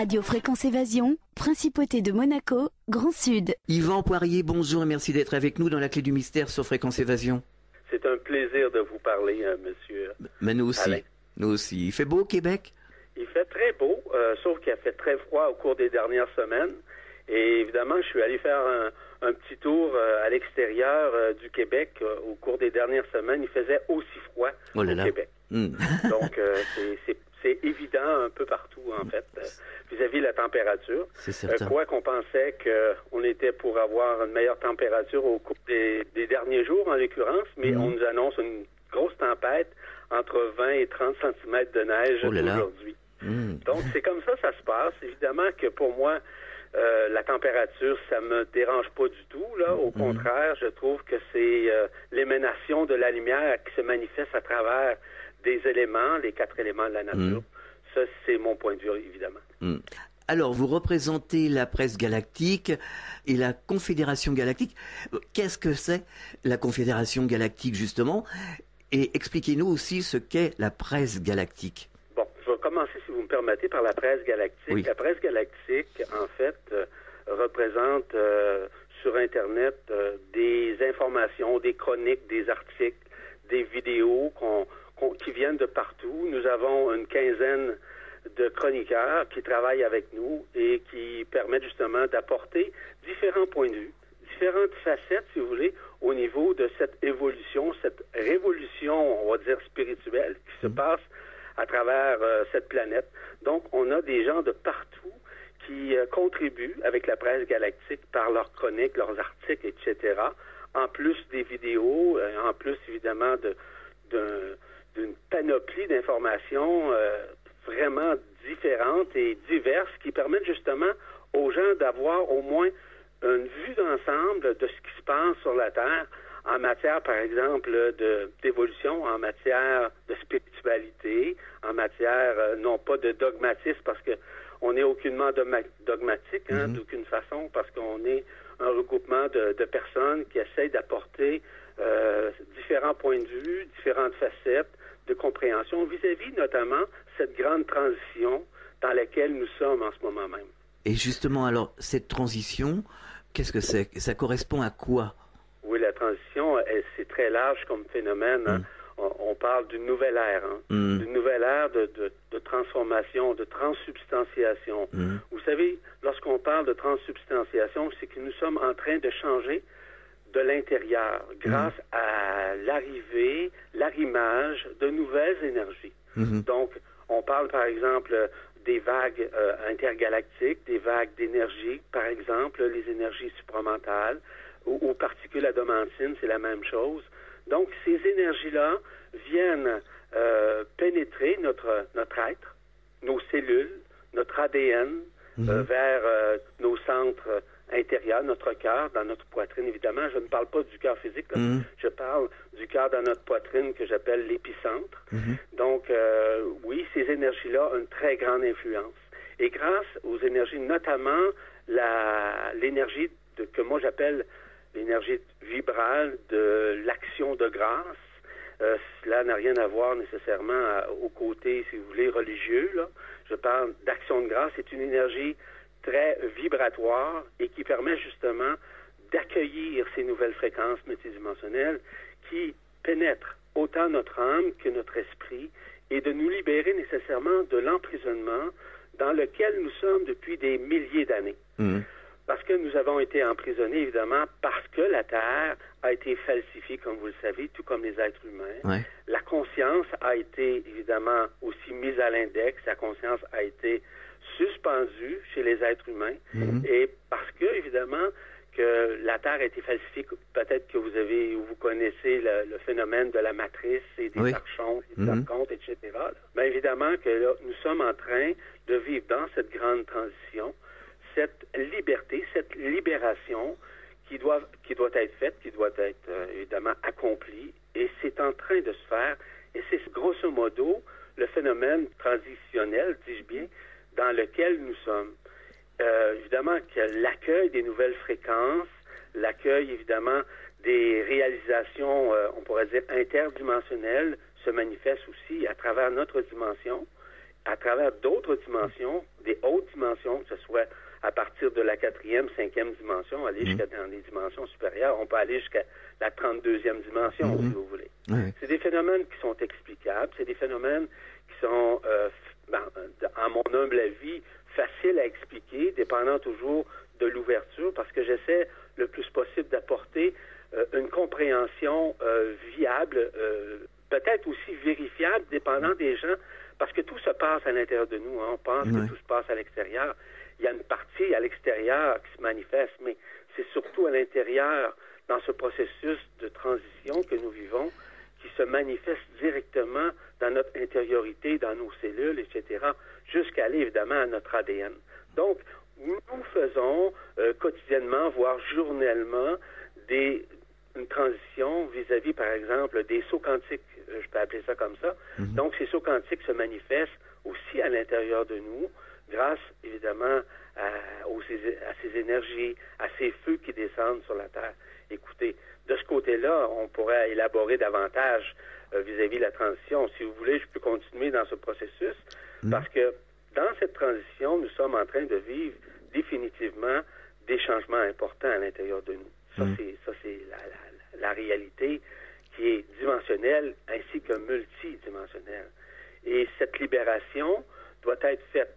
Radio Fréquence Évasion, Principauté de Monaco, Grand Sud. Yvan Poirier, bonjour et merci d'être avec nous dans la clé du mystère sur Fréquence Évasion. C'est un plaisir de vous parler, euh, monsieur. Mais nous aussi. Alain. Nous aussi. Il fait beau au Québec? Il fait très beau, euh, sauf qu'il a fait très froid au cours des dernières semaines. Et évidemment, je suis allé faire un, un petit tour euh, à l'extérieur euh, du Québec euh, au cours des dernières semaines. Il faisait aussi froid Oh là au là. Québec. Hmm. Donc, euh, c'est- c'est évident un peu partout, en fait, euh, vis-à-vis de la température. C'est Euh, certain. quoi qu'on pensait qu'on était pour avoir une meilleure température au cours des, des derniers jours, en l'occurrence, mais Mhm. on nous annonce une grosse tempête entre 20 et 30 cm de neige Oh aujourd'hui. Hmm. Donc, c'est comme ça ça se passe. Évidemment que pour moi, euh, la température, ça me dérange pas du tout. Là, Au Mhm. contraire, je trouve que c'est euh, l'émanation de la lumière qui se manifeste à travers des éléments, les quatre éléments de la nature. Mhm. Ça, c'est mon point de vue, évidemment. Hmm. Alors, vous représentez la presse galactique et la Confédération galactique. Euh, Qu'est-ce que c'est la Confédération galactique, justement? Et expliquez-nous aussi ce qu'est la presse galactique. Bon, je vais commencer, si vous me permettez, par la presse galactique. Oui. La presse galactique, en fait, euh, représente euh, sur Internet euh, des informations, des chroniques, des articles, des vidéos qu'on- qui viennent de partout. Nous avons une quinzaine de chroniqueurs qui travaillent avec nous et qui permettent justement d'apporter différents points de vue, différentes facettes, si vous voulez, au niveau de cette évolution, cette révolution, on va dire, spirituelle qui se passe à travers euh, cette planète. Donc, on a des gens de partout qui euh, contribuent avec la presse galactique par leurs chroniques, leurs articles, etc. En plus des vidéos, euh, en plus évidemment de d'un- d'une panoplie d'informations euh, vraiment différentes et diverses qui permettent justement aux gens d'avoir au moins une vue d'ensemble de ce qui se passe sur la Terre en matière, par exemple, de d'évolution, en matière de spiritualité, en matière euh, non pas de dogmatisme, parce que on n'est aucunement dogma- dogmatique, hein, d'aucune façon, parce qu'on est un regroupement de, de personnes qui essayent d'apporter euh, différents points de vue, différentes facettes de compréhension vis-à-vis notamment cette grande transition dans laquelle nous sommes en ce moment même. Et justement, alors, cette transition, qu'est-ce que c'est? Ça correspond à quoi? Oui, la transition, c'est très large comme phénomène. hein. Mm. On, on parle d'une nouvelle ère, hein. Mm. d'une nouvelle ère de, de, de transformation, de transsubstantiation. Mm. Vous savez, lorsqu'on parle de transsubstantiation, c'est que nous sommes en train de changer de l'intérieur grâce à l'arrivée, l'arrimage de nouvelles énergies. Mhm. Donc, on parle par exemple des vagues euh, intergalactiques, des vagues d'énergie, par exemple les énergies supramentales ou, ou particules adamantines, c'est la même chose. Donc, ces énergies-là viennent euh, pénétrer notre, notre être, nos cellules, notre ADN, euh, vers nos centres intérieurs, notre cœur, dans notre poitrine, évidemment. Je ne parle pas du cœur physique, là. Mhm. je parle du cœur dans notre poitrine que j'appelle l'épicentre. Donc, euh, oui, ces énergies-là ont une très grande influence. Et grâce aux énergies, notamment l'énergie que moi j'appelle l'énergie vibrale de l'action de grâce, euh, cela n'a rien à voir nécessairement à- au côté, si vous voulez, religieux. Là. Je parle d'action de grâce. C'est une énergie très vibratoire et qui permet justement d'accueillir ces nouvelles fréquences multidimensionnelles qui pénètrent autant notre âme que notre esprit et de nous libérer nécessairement de l'emprisonnement dans lequel nous sommes depuis des milliers d'années. Mhm. Parce que nous avons été emprisonnés, évidemment, parce que la Terre a été falsifiée, comme vous le savez, tout comme les êtres humains. Ouais. La conscience a été, évidemment, aussi mise à l'index. La conscience a été suspendue chez les êtres humains. Et parce que, évidemment, que la Terre a été falsifiée, peut-être que vous avez, ou vous connaissez le, le phénomène de la matrice et des Oui. archons, des Mhm. archontes, etc. là. Ben, évidemment que là, nous sommes en train de vivre dans cette grande transition cette liberté, cette libération qui doit, qui doit être faite, qui doit être euh, évidemment accomplie, et c'est en train de se faire, et c'est grosso modo le phénomène transitionnel, dis-je bien, dans lequel nous sommes. Euh, évidemment que l'accueil des nouvelles fréquences, l'accueil évidemment des réalisations, euh, on pourrait dire interdimensionnelles, se manifeste aussi à travers notre dimension. à travers d'autres dimensions, des hautes dimensions, que ce soit à partir de la quatrième, cinquième dimension, aller jusqu'à dans les dimensions supérieures. On peut aller jusqu'à la 32e dimension, si vous voulez. C'est des phénomènes qui sont explicables. C'est des phénomènes qui sont, euh, à mon humble avis, faciles à expliquer, dépendant toujours de l'ouverture, parce que j'essaie le plus possible d'apporter euh, une compréhension euh, viable, euh, peut-être aussi vérifiable, dépendant des gens, parce que tout se passe à l'intérieur de nous. Hein. On pense que tout se passe à l'extérieur. Il y a une partie à l'extérieur qui se manifeste, mais c'est surtout à l'intérieur, dans ce processus de transition que nous vivons, qui se manifeste directement dans notre intériorité, dans nos cellules, etc., jusqu'à aller évidemment à notre ADN. Donc, nous faisons quotidiennement, voire journellement, des, une transition vis-à-vis, par exemple, des sauts quantiques, euh, je peux appeler ça comme ça. Mhm. Donc, ces sauts quantiques se manifestent aussi à l'intérieur de nous, grâce, évidemment, à, à, ces énergies, à ces feux qui descendent sur la Terre. Écoutez, de ce côté-là, on pourrait élaborer davantage euh, vis-à-vis de la transition. Si vous voulez, je peux continuer dans ce processus, mhm. parce que dans cette transition, nous sommes en train de vivre définitivement des changements importants à l'intérieur de nous. Ça, mhm. c'est, ça, c'est la, la, réalité qui est dimensionnelle ainsi que multidimensionnelle. Et cette libération doit être faite.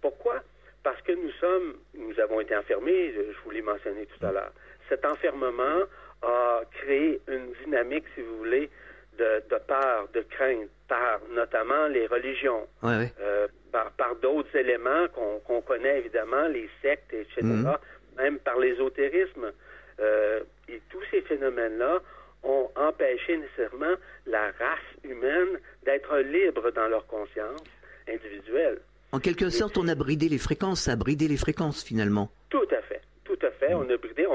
Pourquoi? Parce que nous sommes, nous avons été enfermés, je vous l'ai mentionné tout à l'heure. Cet enfermement a créé une dynamique, si vous voulez, de, de peur, de crainte, par notamment les religions, euh, par, par d'autres éléments qu'on connaît évidemment, les sectes, etc., mhm. même par l'ésotérisme. Euh, et tous ces phénomènes-là ont empêché nécessairement la race humaine d'être libre dans leur conscience individuelle. En quelque sorte, on a bridé les fréquences, ça a bridé les fréquences finalement. Tout à fait, tout à fait. On a bridé,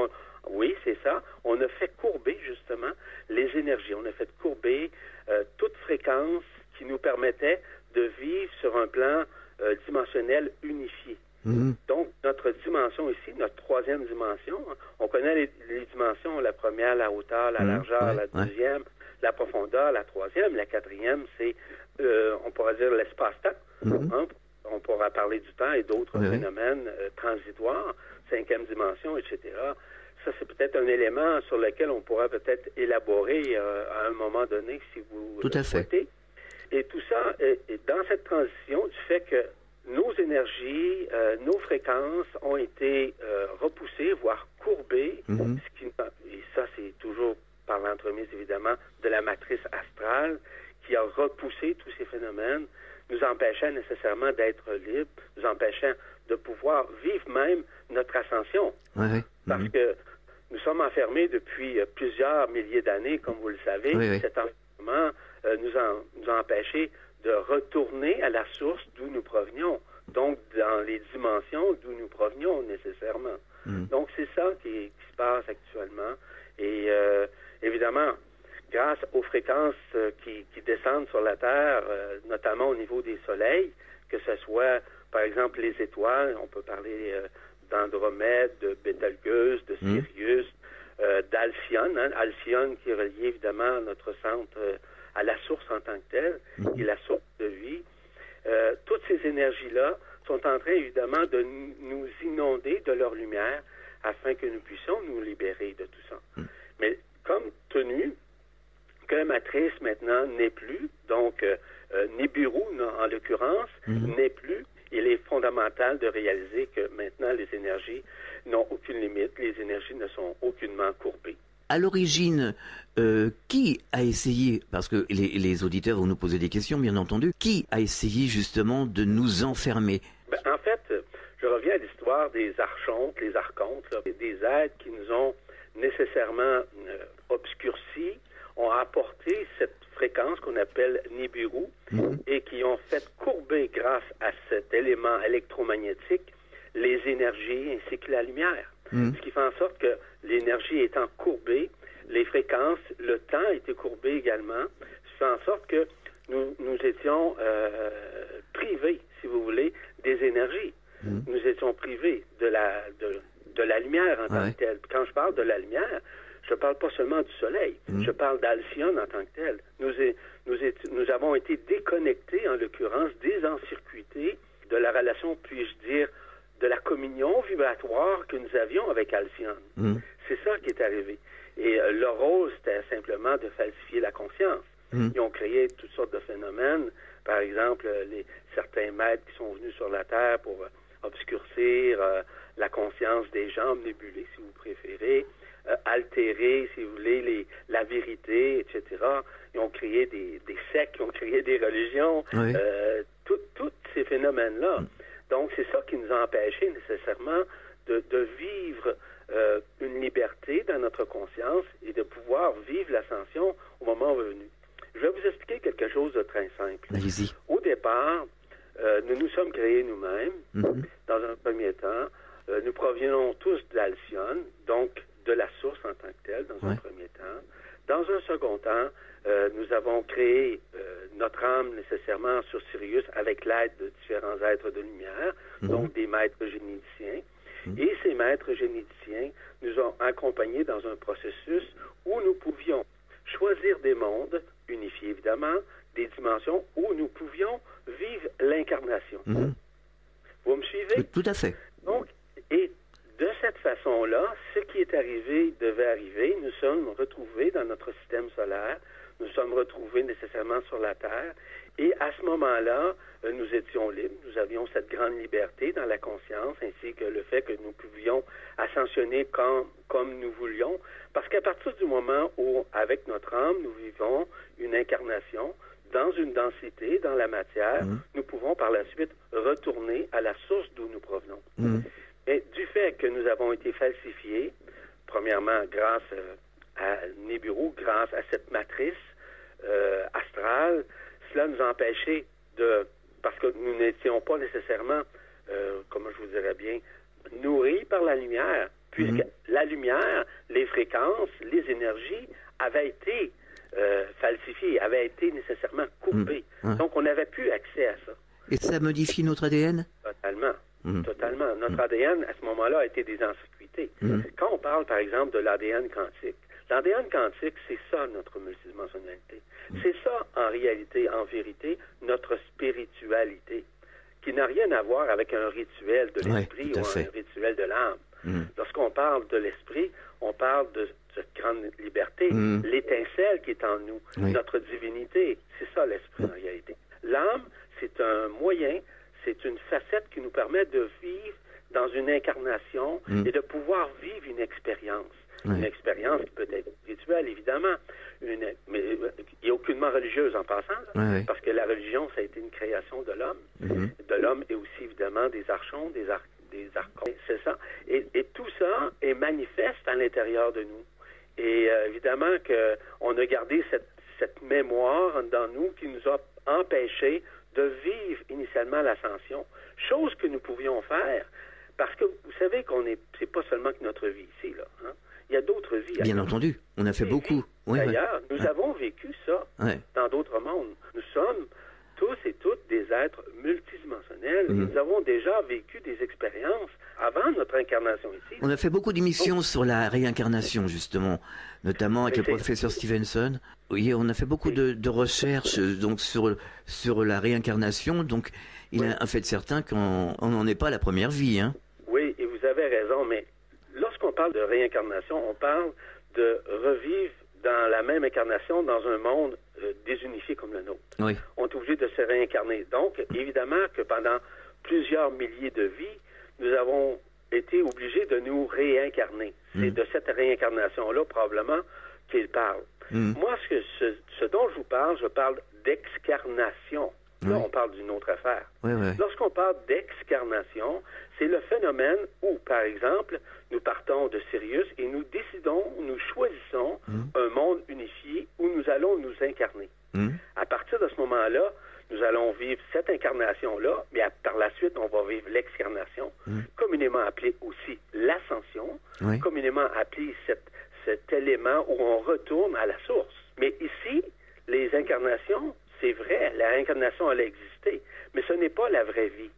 oui, c'est ça. On a fait courber justement les énergies. On a fait courber euh, toute fréquence qui nous permettait de vivre sur un plan euh, dimensionnel unifié. Mhm. Donc, notre dimension ici, notre troisième dimension, hein, on connaît les, dimensions, la première, la hauteur, la mhm. largeur, la deuxième, la profondeur, la troisième, la quatrième, c'est, euh, on pourrait dire, l'espace-temps. Mhm. Hein, on pourra parler du temps et d'autres phénomènes transitoires, cinquième dimension, etc. Ça, c'est peut-être un élément sur lequel on pourra peut-être élaborer euh, à un moment donné, si vous Tout à Fait. Et tout ça, dans cette transition, du fait que nos énergies, euh, nos fréquences ont été euh, repoussées, voire courbées, mhm. ce qui, et ça c'est toujours par l'entremise évidemment de la matrice astrale qui a repoussé tous ces phénomènes, nous empêchant nécessairement d'être libres, nous empêchant de pouvoir vivre même notre ascension. Parce mhm. que nous sommes enfermés depuis euh, plusieurs milliers d'années, comme vous le savez. Cet enfermement nous, a, nous a empêchés de retourner à la source d'où nous provenions, donc dans les dimensions d'où nous provenions nécessairement. Hmm. Donc c'est ça qui, se passe actuellement. Et euh, évidemment, grâce aux fréquences euh, qui, descendent sur la Terre, euh, notamment au niveau des soleils, que ce soit par exemple les étoiles, on peut parler d'Andromède, de Betelgeuse, de hmm. Sirius, d'Alcyone, hein, Alcyone qui est relié évidemment à notre centre à la source en tant que telle, mhm. qui est la source de vie. Euh, toutes ces énergies-là sont en train, évidemment, de nous inonder de leur lumière afin que nous puissions nous libérer de tout ça. Mhm. Mais comme tenu que matrice maintenant n'est plus, donc euh, euh Nibiru, en l'occurrence, mhm. n'est plus, il est fondamental de réaliser que maintenant les énergies n'ont aucune limite, les énergies ne sont aucunement courbées. À l'origine, euh, qui a essayé, parce que les, auditeurs vont nous poser des questions, bien entendu, qui a essayé justement de nous enfermer? Ben, En fait, je reviens à l'histoire des archontes, les archontes, des êtres qui nous ont nécessairement euh, obscurcis, ont apporté cette fréquence qu'on appelle Nibiru mhm. et qui ont fait courber grâce à cet élément électromagnétique les énergies ainsi que la lumière. Mhm. Ce qui fait en sorte que l'énergie étant courbée, les fréquences, le temps été courbé également, ce qui fait en sorte que nous, nous étions euh, privés, si vous voulez, des énergies. Mhm. Nous étions privés de la, de, la lumière en tant que telle. Quand je parle de la lumière, je ne parle pas seulement du Soleil, Mhm. je parle d'Alcyone en tant que tel. Nous, nous, nous avons été déconnectés, en l'occurrence, désencircuités de la relation, puis-je dire, de la communion vibratoire que nous avions avec Alcyone. Mhm. C'est ça qui est arrivé. Et euh, leur rôle, c'était simplement de falsifier la conscience. Mhm. Ils ont créé toutes sortes de phénomènes. Par exemple, euh, les, certains maîtres qui sont venus sur la Terre pour euh, obscurcir euh, la conscience des gens, omnibuler, si vous préférez, euh, altérer, si vous voulez, les, la vérité, etc. Ils ont créé des, des sectes, ils ont créé des religions, Oui. euh, tous ces phénomènes-là. Donc, c'est ça qui nous a empêchés nécessairement de, de vivre euh, une liberté dans notre conscience et de pouvoir vivre l'ascension au moment venu. Je vais vous expliquer quelque chose de très simple. Allez-y. Au départ, euh, nous nous sommes créés nous-mêmes. Mhm. Dans un premier temps, Euh, nous provenons tous d'Alcyone, donc de la source en tant que telle, dans un premier temps. Dans un second temps, euh, nous avons créé euh, notre âme nécessairement sur Sirius avec l'aide de différents êtres de lumière, Mhm. donc des maîtres généticiens. Mhm. Et ces maîtres généticiens nous ont accompagnés dans un processus où nous pouvions choisir des mondes, unifiés évidemment, des dimensions où nous pouvions vivre l'incarnation. Mhm. Vous me suivez? Tout à fait. Donc, de cette façon-là, ce qui est arrivé devait arriver. Nous sommes retrouvés dans notre système solaire. Nous sommes retrouvés nécessairement sur la Terre. Et à ce moment-là, euh, nous étions libres. Nous avions cette grande liberté dans la conscience, ainsi que le fait que nous pouvions ascensionner comme, comme nous voulions. Parce qu'à partir du moment où, avec notre âme, nous vivons une incarnation dans une densité, dans la matière, Mhm. nous pouvons par la suite retourner à la source d'où nous provenons. Mhm. Mais du fait que nous avons été falsifiés, premièrement grâce euh, à Nibiru, grâce à cette matrice euh, astrale, cela nous a empêchés de, parce que nous n'étions pas nécessairement, euh, comment je vous dirais bien, nourris par la lumière, puisque Mhm. la lumière, les fréquences, les énergies avaient été euh, falsifiées, avaient été nécessairement coupées. Mhm. Donc on n'avait plus accès à ça. Et ça modifie notre ADN Totalement. Mhm. Totalement. Notre ADN, à ce moment-là, a été désencircuité. Mhm. Quand on parle, par exemple, de l'ADN quantique, l'ADN quantique, c'est ça, notre multidimensionnalité. Mhm. C'est ça, en réalité, en vérité, notre spiritualité, qui n'a rien à voir avec un rituel de l'esprit ou un rituel de l'âme. Mhm. Lorsqu'on parle de l'esprit, on parle de cette grande liberté, Mhm. l'étincelle qui est en nous, Oui. notre divinité. C'est ça l'esprit en réalité. L'âme, c'est un moyen, c'est une facette qui nous permet de vivre dans une incarnation Mhm. et de pouvoir vivre une expérience. Oui. Une expérience qui peut être spirituelle, évidemment, une, mais euh, qui est aucunement religieuse en passant, là, parce que la religion, ça a été une création de l'homme Mhm. de l'homme et aussi évidemment des archons, des, ar- des archons. C'est ça. Et, et tout ça est manifeste à l'intérieur de nous. Et euh, évidemment qu'on a gardé cette, cette mémoire dans nous qui nous a empêchés de vivre initialement l'ascension, chose que nous pouvions faire parce que vous savez qu'on est, c'est pas seulement que notre vie ici, là. hein. Il y a d'autres vies. Bien entendu, on a fait beaucoup. ouais. D'ailleurs, nous Ouais. avons vécu ça Ouais. dans d'autres mondes. Nous sommes tous et toutes des êtres multidimensionnels. Mhm. Nous avons déjà vécu des expériences avant notre incarnation ici. On a fait beaucoup d'émissions sur la réincarnation, justement, notamment avec Mais le professeur Stevenson. Oui, on a fait beaucoup de, de recherches euh, donc sur sur la réincarnation. Donc, il Oui. a un fait certain qu'on on n'en est pas à la première vie. Hein. Oui, et vous avez raison, mais lorsqu'on parle de réincarnation, on parle de revivre dans la même incarnation dans un monde euh, désunifié comme le nôtre. Oui. on est obligé de se réincarner. Donc, évidemment que pendant plusieurs milliers de vies, nous avons été obligés de nous réincarner. C'est Mm. de cette réincarnation-là, probablement, qu'il parle. Mhm. Moi, ce, que- ce, ce dont je vous parle, je parle d'excarnation. Là, Oui. on parle d'une autre affaire. Lorsqu'on parle d'excarnation, c'est le phénomène où, par exemple, nous partons de Sirius et nous décidons, nous choisissons Mhm. un monde unifié où nous allons nous incarner. Mhm. À partir de ce moment-là, nous allons vivre cette incarnation-là, mais à- par la suite, on va vivre l'excarnation, Mhm. communément appelée aussi l'ascension, Oui. communément appelée cette- cet élément où on retourne à la source. Mais ici, les incarnations, c'est vrai, la réincarnation, elle a existé, mais ce n'est pas la vraie vie.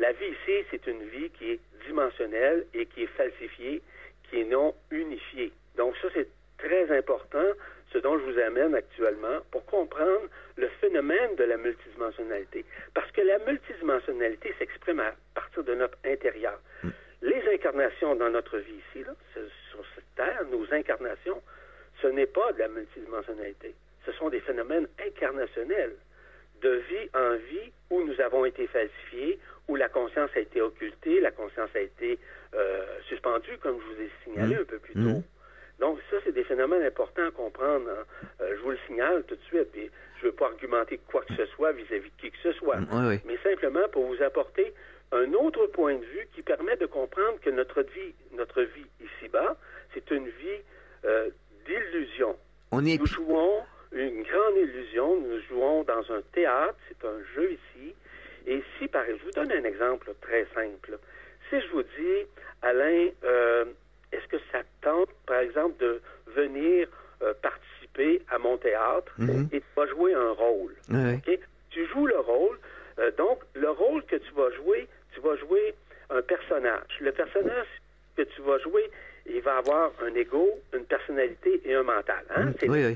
La vie ici, c'est une vie qui est dimensionnelle et qui est falsifiée, qui est non unifiée. Donc ça, c'est très important, ce dont je vous amène actuellement, pour comprendre le phénomène de la multidimensionnalité. Parce que la multidimensionnalité s'exprime à partir de notre intérieur. Mm. Les incarnations dans notre vie ici, là, sur cette terre, nos incarnations, ce n'est pas de la multidimensionnalité. Ce sont des phénomènes incarnationnels de vie en vie où nous avons été falsifiés, où la conscience a été occultée, la conscience a été euh, suspendue, comme je vous ai signalé mmh. un peu plus tôt. Mmh. Donc, ça, c'est des phénomènes importants à comprendre. Hein. Euh, je vous le signale tout de suite. Et je ne veux pas argumenter quoi que ce soit vis-à-vis de qui que ce soit, mmh, mais simplement pour vous apporter un autre point de vue qui permet de comprendre que notre vie, notre vie ici-bas, c'est une vie euh, d'illusion. On est... Nous jouons une grande illusion. Nous jouons dans un théâtre, c'est un jeu ici. Et si, par exemple, je vous donne un exemple très simple. Si je vous dis, Alain, euh, est-ce que ça tente, par exemple, de venir euh, participer à mon théâtre mhm. et tu vas jouer un rôle? Tu joues le rôle. Euh, donc, le rôle que tu vas jouer, tu vas jouer un personnage. Le personnage que tu vas jouer, il va avoir un ego, une personnalité et un mental. Hein? C'est oui,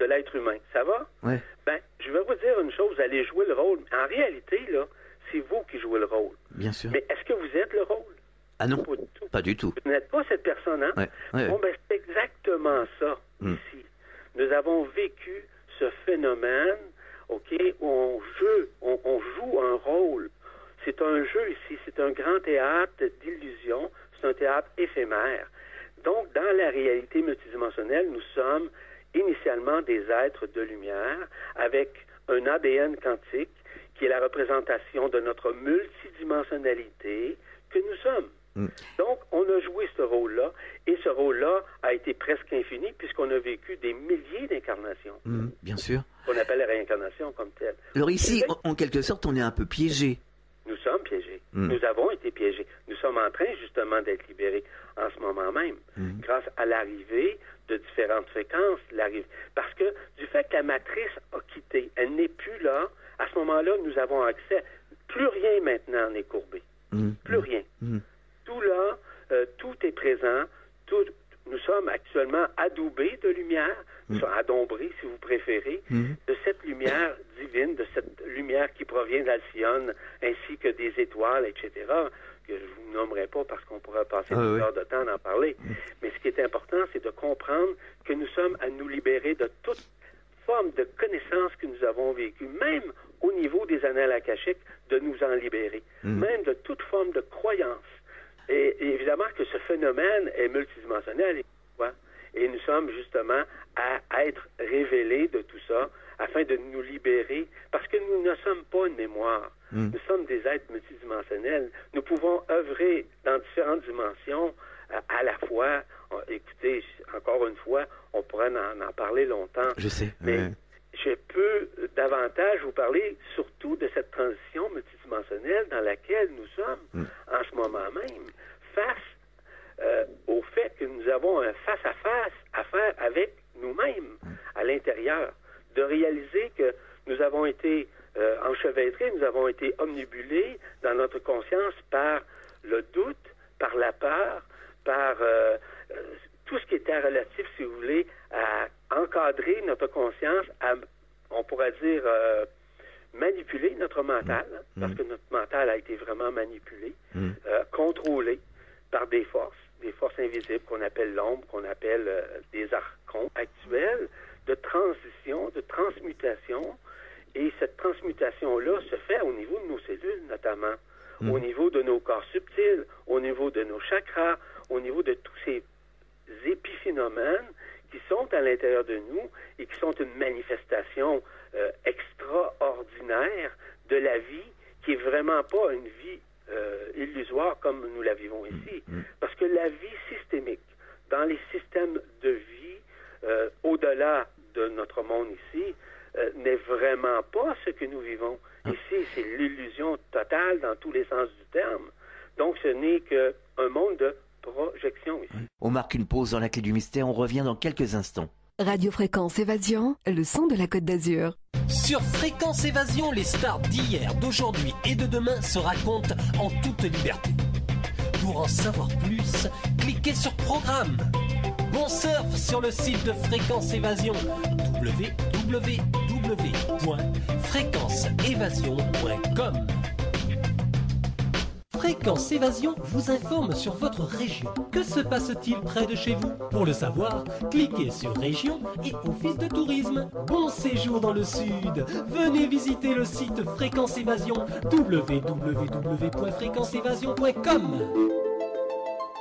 de l'être humain. Ça va? Oui. Ben, je vais vous dire une chose, vous allez jouer le rôle. En réalité, là, c'est vous qui jouez le rôle. Bien sûr. Mais est-ce que vous êtes le rôle? Ah non, pas du tout? Vous n'êtes pas cette personne, hein? Bon, ben, c'est exactement ça, hmm. ici. Nous avons vécu ce phénomène, OK, où on joue, on, on joue un rôle. C'est un jeu ici, c'est un grand théâtre d'illusion, c'est un théâtre éphémère. Donc, dans la réalité multidimensionnelle, nous sommes initialement des êtres de lumière avec un ADN quantique qui est la représentation de notre multidimensionnalité que nous sommes. Mm. Donc, on a joué ce rôle-là, et ce rôle-là a été presque infini puisqu'on a vécu des milliers d'incarnations. Mm, bien sûr. On appelle la réincarnation comme telle. Alors ici, en, quelque sorte, on est un peu piégé. Nous sommes piégés. Mm. Nous avons été piégés. Nous sommes d'être libérés en ce moment même, grâce à l'arrivée de différentes fréquences, parce que du fait que la matrice a quitté, elle n'est plus là, à ce moment-là, nous avons accès. Plus rien maintenant n'est courbé. Mmh. plus rien. Mmh. Tout là, euh, tout est présent. Tout, nous sommes actuellement adoubés de lumière, nous sommes adombrés, si vous préférez, de cette lumière divine, de cette lumière qui provient d'Alcyone, ainsi que des étoiles, etc que je vous nommerai pas parce qu'on pourrait passer ah, heures de temps d'en parler. Mais ce qui est important, c'est de comprendre que nous sommes à nous libérer de toute forme de connaissance que nous avons vécue, même au niveau des annales akashiques, de nous en libérer, mm. même de toute forme de croyance. Et, évidemment que ce phénomène est multidimensionnel. Et nous sommes justement à être révélés de tout ça afin de nous libérer, parce que nous ne sommes pas une mémoire. Nous sommes des êtres multidimensionnels. Nous pouvons œuvrer dans différentes dimensions euh, à la fois. écoutez, encore une fois, on pourrait en, parler longtemps. Je sais. Mais je peux davantage vous parler surtout de cette transition multidimensionnelle dans laquelle nous sommes hmm. en ce moment même, face euh, au fait que nous avons un face-à-face -à, faire avec nous-mêmes hmm. à l'intérieur de réaliser que nous avons été euh, enchevêtrés, nous avons été omnibulés dans notre conscience par le doute, par la peur, par euh, euh, tout ce qui était relatif, si vous voulez, à encadrer notre conscience, à, on pourrait dire, manipuler notre mental, mmh. parce que notre mental a été vraiment manipulé, mmh. contrôlé par des forces, des forces invisibles qu'on appelle l'ombre, qu'on appelle des archons actuels, de transition, de transmutation. Et cette transmutation-là se fait au niveau de nos cellules, notamment, Mm. au niveau de nos corps subtils, au niveau de nos chakras, au niveau de tous ces épiphénomènes qui sont à l'intérieur de nous et qui sont une manifestation euh, extraordinaire de la vie qui est vraiment pas une vie euh, illusoire comme nous la vivons ici. Mm. Parce que la vie systémique, dans les systèmes de vie, euh, au-delà de notre monde ici, euh, n'est vraiment pas ce que nous vivons. Ah. Ici, c'est l'illusion totale dans tous les sens du terme. Donc, ce n'est qu'un monde de projection ici. On marque une pause dans la clé du mystère, on revient dans quelques instants. Radio Fréquence Évasion, le son de la Côte d'Azur. Sur Fréquence Évasion, les stars d'hier, d'aujourd'hui et de demain se racontent en toute liberté. Pour en savoir plus, cliquez sur Programme. Bon surf sur le site de Fréquence Évasion www.fréquenceévasion.com. Fréquence Évasion vous informe sur votre région. Que se passe-t-il près de chez vous? Pour le savoir, cliquez sur Région et Office de tourisme. Bon séjour dans le Sud. Venez visiter le site Fréquence Évasion www.fréquenceévasion.com.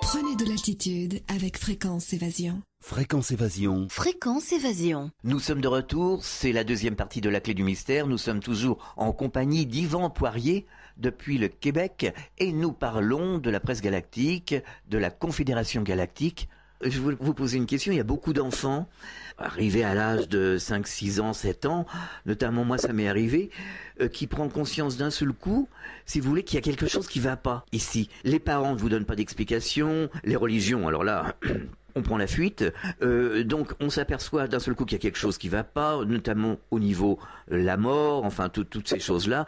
Prenez de l'altitude avec Fréquence Évasion. Fréquence Évasion. Fréquence Évasion. Nous sommes de retour, c'est la deuxième partie de la clé du mystère. Nous sommes toujours en compagnie d'Yvan Poirier depuis le Québec et nous parlons de la presse galactique, de la Confédération galactique. Je voulais vous poser une question. Il y a beaucoup d'enfants arrivés à l'âge de 5, 6 ans, 7 ans, notamment moi ça m'est arrivé, euh, qui prend conscience d'un seul coup, si vous voulez, qu'il y a quelque chose qui va pas ici. Les parents ne vous donnent pas d'explication, les religions, alors là, on prend la fuite. Euh, donc on s'aperçoit d'un seul coup qu'il y a quelque chose qui va pas, notamment au niveau euh, la mort, enfin tout- toutes ces choses-là.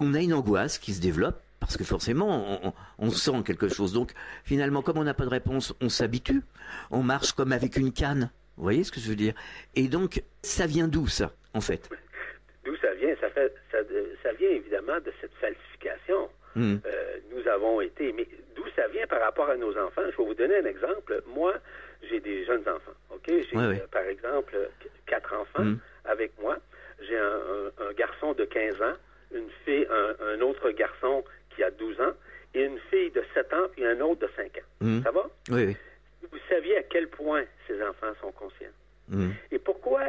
On a une angoisse qui se développe parce que forcément on, sent quelque chose. Donc finalement, comme on n'a pas de réponse, on s'habitue. On marche comme avec une canne. Vous voyez ce que je veux dire? Et donc ça vient d'où ça, en fait? D'où ça vient? Ça, fait, ça, ça vient évidemment de cette falsification. Hmm. Euh, nous avons été. Mais d'où ça vient par rapport à nos enfants? Je vais vous donner un exemple. Moi, j'ai des jeunes enfants. OK? J'ai, euh, par exemple, qu- quatre enfants Mm. avec moi. J'ai un, un- un garçon de 15 ans, une fille, un, un autre garçon qui a 12 ans, et une fille de 7 ans, puis un autre de 5 ans. Mm. Ça va? Oui, oui. Vous saviez à quel point ces enfants sont conscients? Hmm. Et pourquoi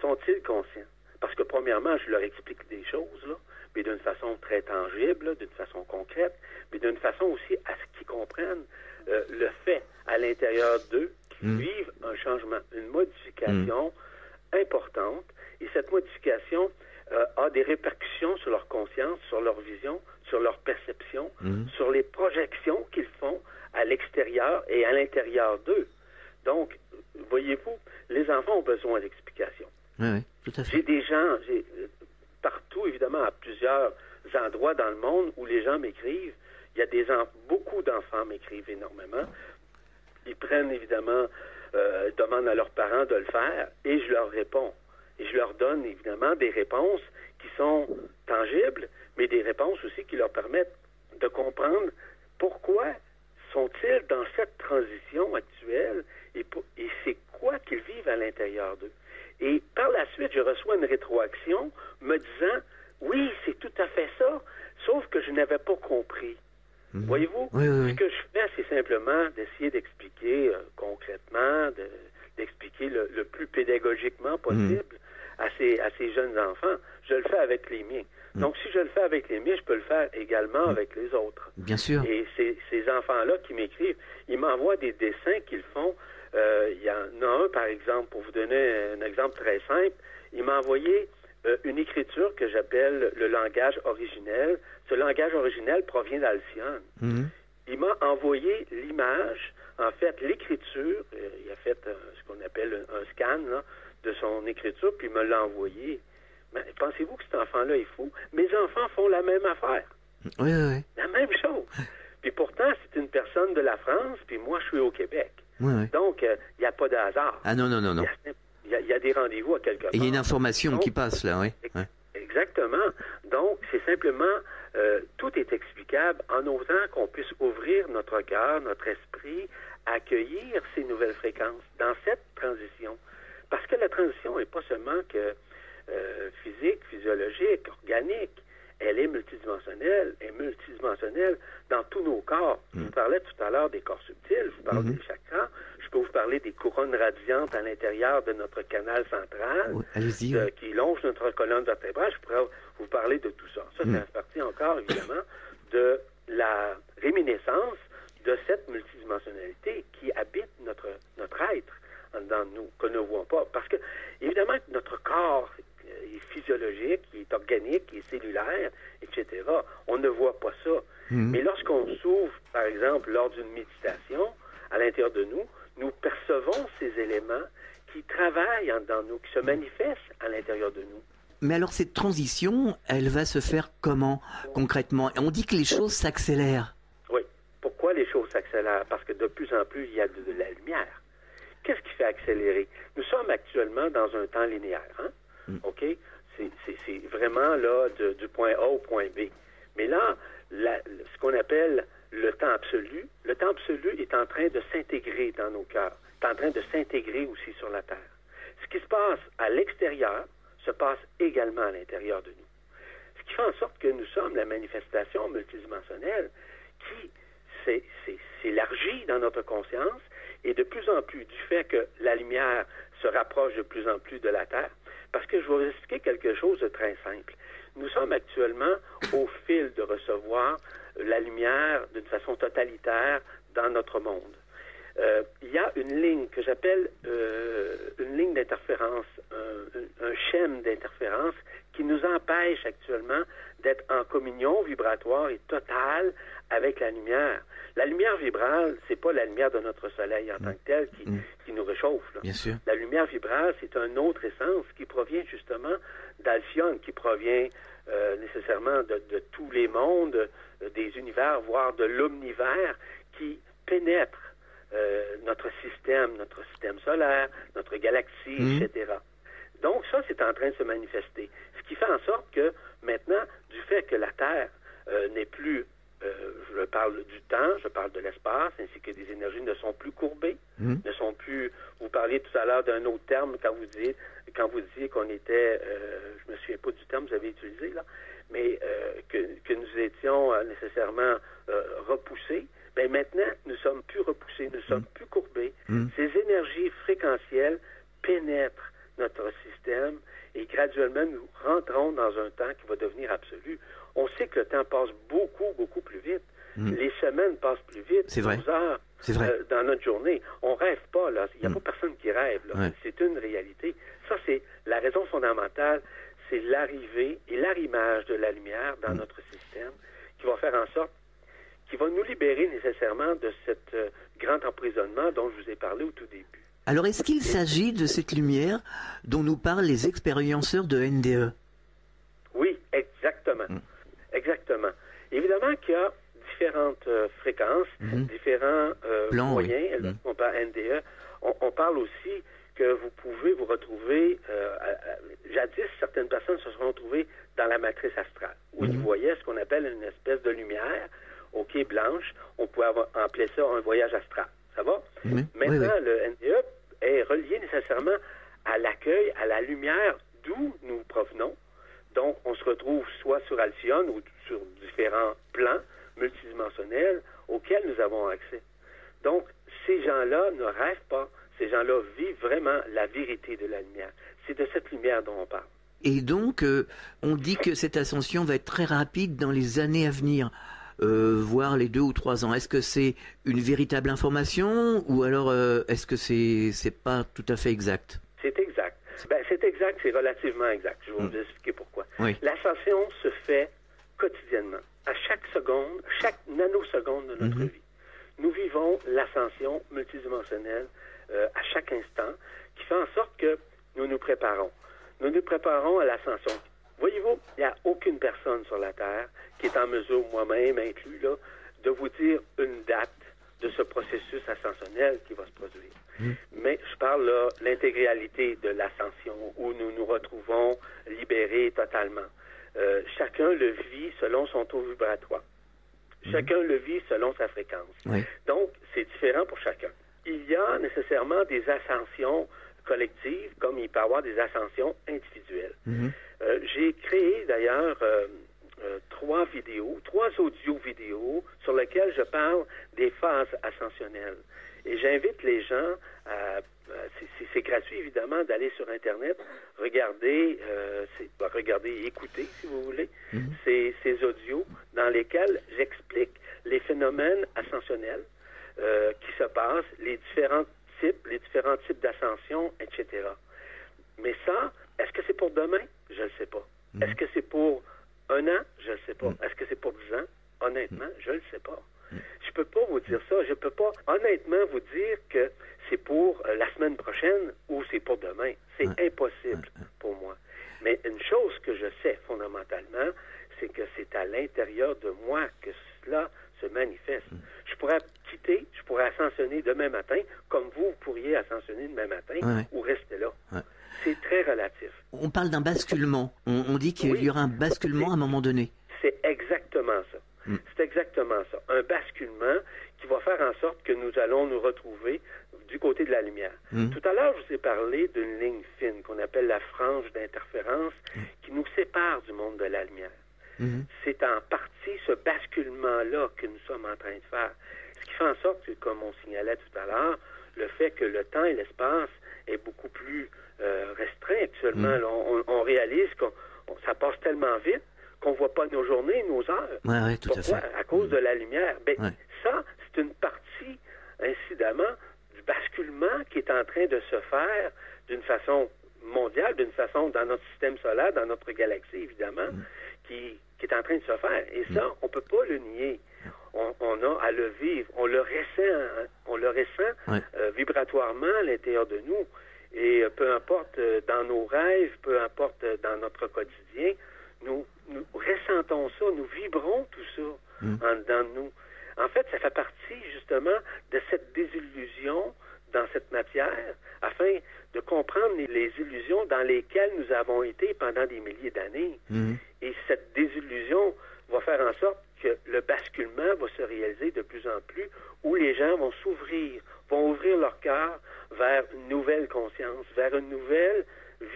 sont-ils conscients? Parce que premièrement, je leur explique des choses, là, mais d'une façon très tangible, d'une façon concrète, mais d'une façon aussi à ce qu'ils comprennent euh, le fait à l'intérieur d'eux qu'ils Mm. vivent un changement, une modification importante. Et cette modification euh, a des répercussions sur leur conscience, sur leur vision, sur leur perception, Mhm. sur les projections qu'ils font à l'extérieur et à l'intérieur d'eux. Donc, voyez-vous, les enfants ont besoin d'explications. Oui, oui, tout à fait. J'ai des gens, j'ai euh, partout, évidemment, à plusieurs endroits dans le monde où les gens m'écrivent. Il y a des beaucoup d'enfants m'écrivent énormément. Ils prennent évidemment, euh, demandent à leurs parents de le faire et je leur réponds. Et je leur donne évidemment des réponses qui sont tangibles, mais des réponses aussi qui leur permettent de comprendre pourquoi sont-ils dans cette transition actuelle et, c'est quoi qu'ils vivent à l'intérieur d'eux. Et par la suite, je reçois une rétroaction me disant oui, c'est tout à fait ça, sauf que je n'avais pas compris. Voyez-vous, Oui, oui, oui. ce que je fais, c'est simplement d'essayer d'expliquer euh, concrètement, de- d'expliquer le, le plus pédagogiquement possible à, ces, à ces jeunes enfants. Je le fais avec les miens. Donc, si je le fais avec les miens, je peux le faire également avec les autres. Bien sûr. Et ces, ces enfants-là qui m'écrivent, ils m'envoient des dessins qu'ils font. Euh, Il y en a un, par exemple, pour vous donner un exemple très simple, il m'a envoyé euh, une écriture que j'appelle le langage originel. Ce langage originel provient d'Alcyone. Mhm. Il m'a envoyé l'image, en fait, l'écriture. euh, il a fait ce qu'on appelle un, un scan là, de son écriture, puis il me l'a envoyé. Mais pensez-vous que cet enfant-là est fou? Mes enfants font la même affaire. Oui, oui. La même chose. Puis pourtant, c'est une personne de la France, puis moi, je suis au Québec. Oui, oui. Donc, il n'y a pas de hasard. Ah non, non, non, non. Il y, a- il y a des rendez-vous à quelque part. Il y a une information Donc, qui passe là, oui. Exactement. Donc, c'est simplement, euh, tout est explicable en osant qu'on puisse ouvrir notre cœur, notre esprit, accueillir ces nouvelles fréquences dans cette transition. Parce que la transition n'est pas seulement que euh, physique, physiologique, organique. Elle est multidimensionnelle, elle est multidimensionnelle dans tous nos corps. Je vous parlais tout à l'heure des corps subtils, je vous parlais Mhm. des chakras, je peux vous parler des couronnes radiantes à l'intérieur de notre canal central Oui, euh, oui. qui longe notre colonne vertébrale. Je pourrais vous parler de tout ça. Ça, Mm. c'est partie encore, évidemment, de la réminiscence de cette multidimensionnalité qui habite notre, notre être de nous, que nous ne voyons pas. Parce que, évidemment, notre corps est physiologique, il est organique, il est cellulaire, etc. On ne voit pas ça. Mhm. Mais lorsqu'on s'ouvre, par exemple, lors d'une méditation, à l'intérieur de nous, nous percevons ces éléments qui travaillent de nous, qui se manifestent à l'intérieur de nous. Mais alors cette transition, elle va se faire comment concrètement? On dit que les choses s'accélèrent. Oui. Pourquoi les choses s'accélèrent? Parce que de plus en plus, il y a de, de la lumière. qu'est-ce qui fait accélérer? Nous sommes actuellement dans un temps linéaire. Hein? Mm. OK? C'est vraiment là du point A au point B. Mais là, ce qu'on appelle le temps absolu, le temps absolu est en train de s'intégrer dans nos cœurs, est en train de s'intégrer aussi sur la Terre. Ce qui se passe à l'extérieur se passe également à l'intérieur de nous. Ce qui fait en sorte que nous sommes la manifestation multidimensionnelle qui s'élargit dans notre conscience et de plus en plus du fait que la lumière se rapproche de plus en plus de la Terre. Parce que je vais vous expliquer quelque chose de très simple. Nous sommes actuellement au fil de recevoir la lumière d'une façon totalitaire dans notre monde. Euh, il y a une ligne que j'appelle euh, une ligne d'interférence, un, un, schème d'interférence qui nous empêche actuellement d'être en communion vibratoire et totale avec la lumière. La lumière vibrale, c'est pas la lumière de notre soleil en tant que tel qui, Mm. qui nous réchauffe. là. Bien sûr. La lumière vibrale, c'est un autre essence qui provient justement d'Alcyone, qui provient euh, nécessairement de, de tous les mondes, euh, des univers, voire de l'omnivers, qui pénètre euh, notre système, notre système solaire, notre galaxie, Mhm. etc. Donc ça, c'est en train de se manifester. Ce qui fait en sorte que maintenant, du fait que la Terre euh, n'est plus, euh, je parle du temps, je parle de l'espace, ainsi que des énergies ne sont plus courbées, Mhm. ne sont plus. Vous parliez tout à l'heure d'un autre terme quand vous disiez quand vous disiez qu'on était, euh, je me souviens pas du terme que vous avez utilisé là, mais euh, que, que nous étions nécessairement repoussés. Ben maintenant, nous sommes plus repoussés, nous sommes plus courbés. Mm. Ces énergies fréquentielles pénètrent notre système et graduellement nous rentrons dans un temps qui va devenir absolu. On sait que le temps passe beaucoup, beaucoup plus vite. Mm. Les semaines passent plus vite. C'est vrai. 12 heures vrai. euh, dans notre journée. On rêve pas, là. Il n'y a Mm. pas personne qui rêve. Ouais. C'est une réalité. Ça, c'est la raison fondamentale, c'est l'arrivée et l'arrimage de la lumière Mm. dans notre système qui va faire en sorte, qui va nous libérer nécessairement de cet euh, grand emprisonnement dont je vous ai parlé au tout début. Alors, est-ce qu'il s'agit de cette lumière dont nous parlent les expérienceurs de? NDE. Exactement. Évidemment qu'il y a différentes euh, fréquences, Mhm. différents euh, Plans, oui. moyens. Mm. On parle NDE. On, on parle aussi que vous pouvez vous retrouver. euh, à- à- jadis, certaines personnes se sont retrouvées dans la matrice astrale, où ils Mhm. voyaient ce qu'on appelle une espèce de lumière, OK, blanche. On avoir, appeler ça un voyage astral. Ça va? Oui, Maintenant, oui. le NDE est relié nécessairement à l'accueil, à la lumière d'où nous provenons. Donc, on se retrouve soit sur Alcyone ou sur différents plans multidimensionnels auxquels nous avons accès. Donc, ces gens-là ne rêvent pas. Ces gens-là vivent vraiment la vérité de la lumière. C'est de cette lumière dont on parle. Et donc, euh, on dit que cette ascension va être très rapide dans les années à venir, euh, voire les deux ou trois ans. Est-ce que c'est une véritable information ou alors euh, est-ce que c'est c'est pas tout à fait exact? C'est exact. Ben, c'est exact, c'est relativement exact. Je vais vous Mm. expliquer pourquoi. Oui. L'ascension se fait quotidiennement, à chaque seconde, chaque nanoseconde de notre Mhm. vie. Nous vivons l'ascension multidimensionnelle euh, à chaque instant, qui fait en sorte que nous nous préparons. Nous nous préparons à l'ascension. Voyez-vous, il n'y a aucune personne sur la Terre qui est en mesure, moi-même inclus, là, de vous dire une date de ce processus ascensionnel qui va se produire. Mais je parle là l'intégralité de l'ascension où nous nous retrouvons libérés totalement. Euh, chacun le vit selon son taux vibratoire. Chacun le vit selon sa fréquence. Oui. Donc, c'est différent pour chacun. Il y a nécessairement des ascensions collectives, comme il peut y avoir des ascensions individuelles. Mhm. Euh, J'ai créé d'ailleurs euh, euh, trois vidéos, trois audio-vidéos sur lesquelles je parle des phases ascensionnelles. Et j'invite les gens à, c'est- gratuit évidemment d'aller sur Internet, regarder, euh, bah, regarder, écouter si vous voulez, Mhm. ces, ces audios dans lesquels j'explique les phénomènes ascensionnels euh, qui se passent, les différents types, les différents types d'ascension, etc. Mais ça, est-ce que c'est pour demain? Je ne sais pas. Mhm. Est-ce que c'est pour un an? Je ne sais pas. Est-ce que c'est pour dix ans? Honnêtement, je ne le sais pas. Je peux pas vous dire ça. Je peux pas honnêtement vous dire que c'est pour euh, la semaine prochaine ou c'est pour demain. C'est Ouais. impossible pour moi. Mais une chose que je sais fondamentalement, c'est que c'est à l'intérieur de moi que cela se manifeste. Je pourrais quitter, je pourrais ascensionner demain matin, comme vous, vous pourriez ascensionner demain matin ou rester là. C'est très relatif. On parle d'un basculement. On, on dit qu'il Oui. y aura un basculement à un moment donné. C'est exactement ça. Mm. C'est exactement ça. Un basculement qui va faire en sorte que nous allons nous retrouver du côté de la lumière. Mm. Tout à l'heure, je vous ai parlé d'une ligne fine qu'on appelle la frange d'interférence qui nous sépare du monde de la lumière. C'est en partie ce basculement-là que nous sommes en train de faire. Ce qui fait en sorte que, comme on signalait tout à l'heure, le fait que le temps et l'espace est beaucoup plus euh, restreint actuellement. Mm. Là, on, on réalise que ça passe tellement vite qu'on voit pas nos journées, nos heures. Ouais, ouais, tout à Pourquoi? fait. À cause de la lumière. Ben, Ouais. Ça, c'est une partie, incidemment, du basculement qui est en train de se faire d'une façon mondiale, d'une façon dans notre système solaire, dans notre galaxie, évidemment, Mm. qui, qui est en train de se faire. Et ça, on peut pas le nier. On, on a à le vivre. On le ressent, on le ressent euh, vibratoirement à l'intérieur de nous. Et euh, peu importe euh, dans nos rêves, peu importe euh, dans notre quotidien, nous, nous ressentons ça, nous vibrons tout ça Mm. en dedans de nous. En fait, ça fait partie justement de cette désillusion dans cette matière afin de comprendre les, les illusions dans lesquelles nous avons été pendant des milliers d'années. Mhm. Et cette désillusion va faire en sorte que le basculement va se réaliser de plus en plus, où les gens vont s'ouvrir, vont ouvrir leur cœur vers une nouvelle conscience, vers une nouvelle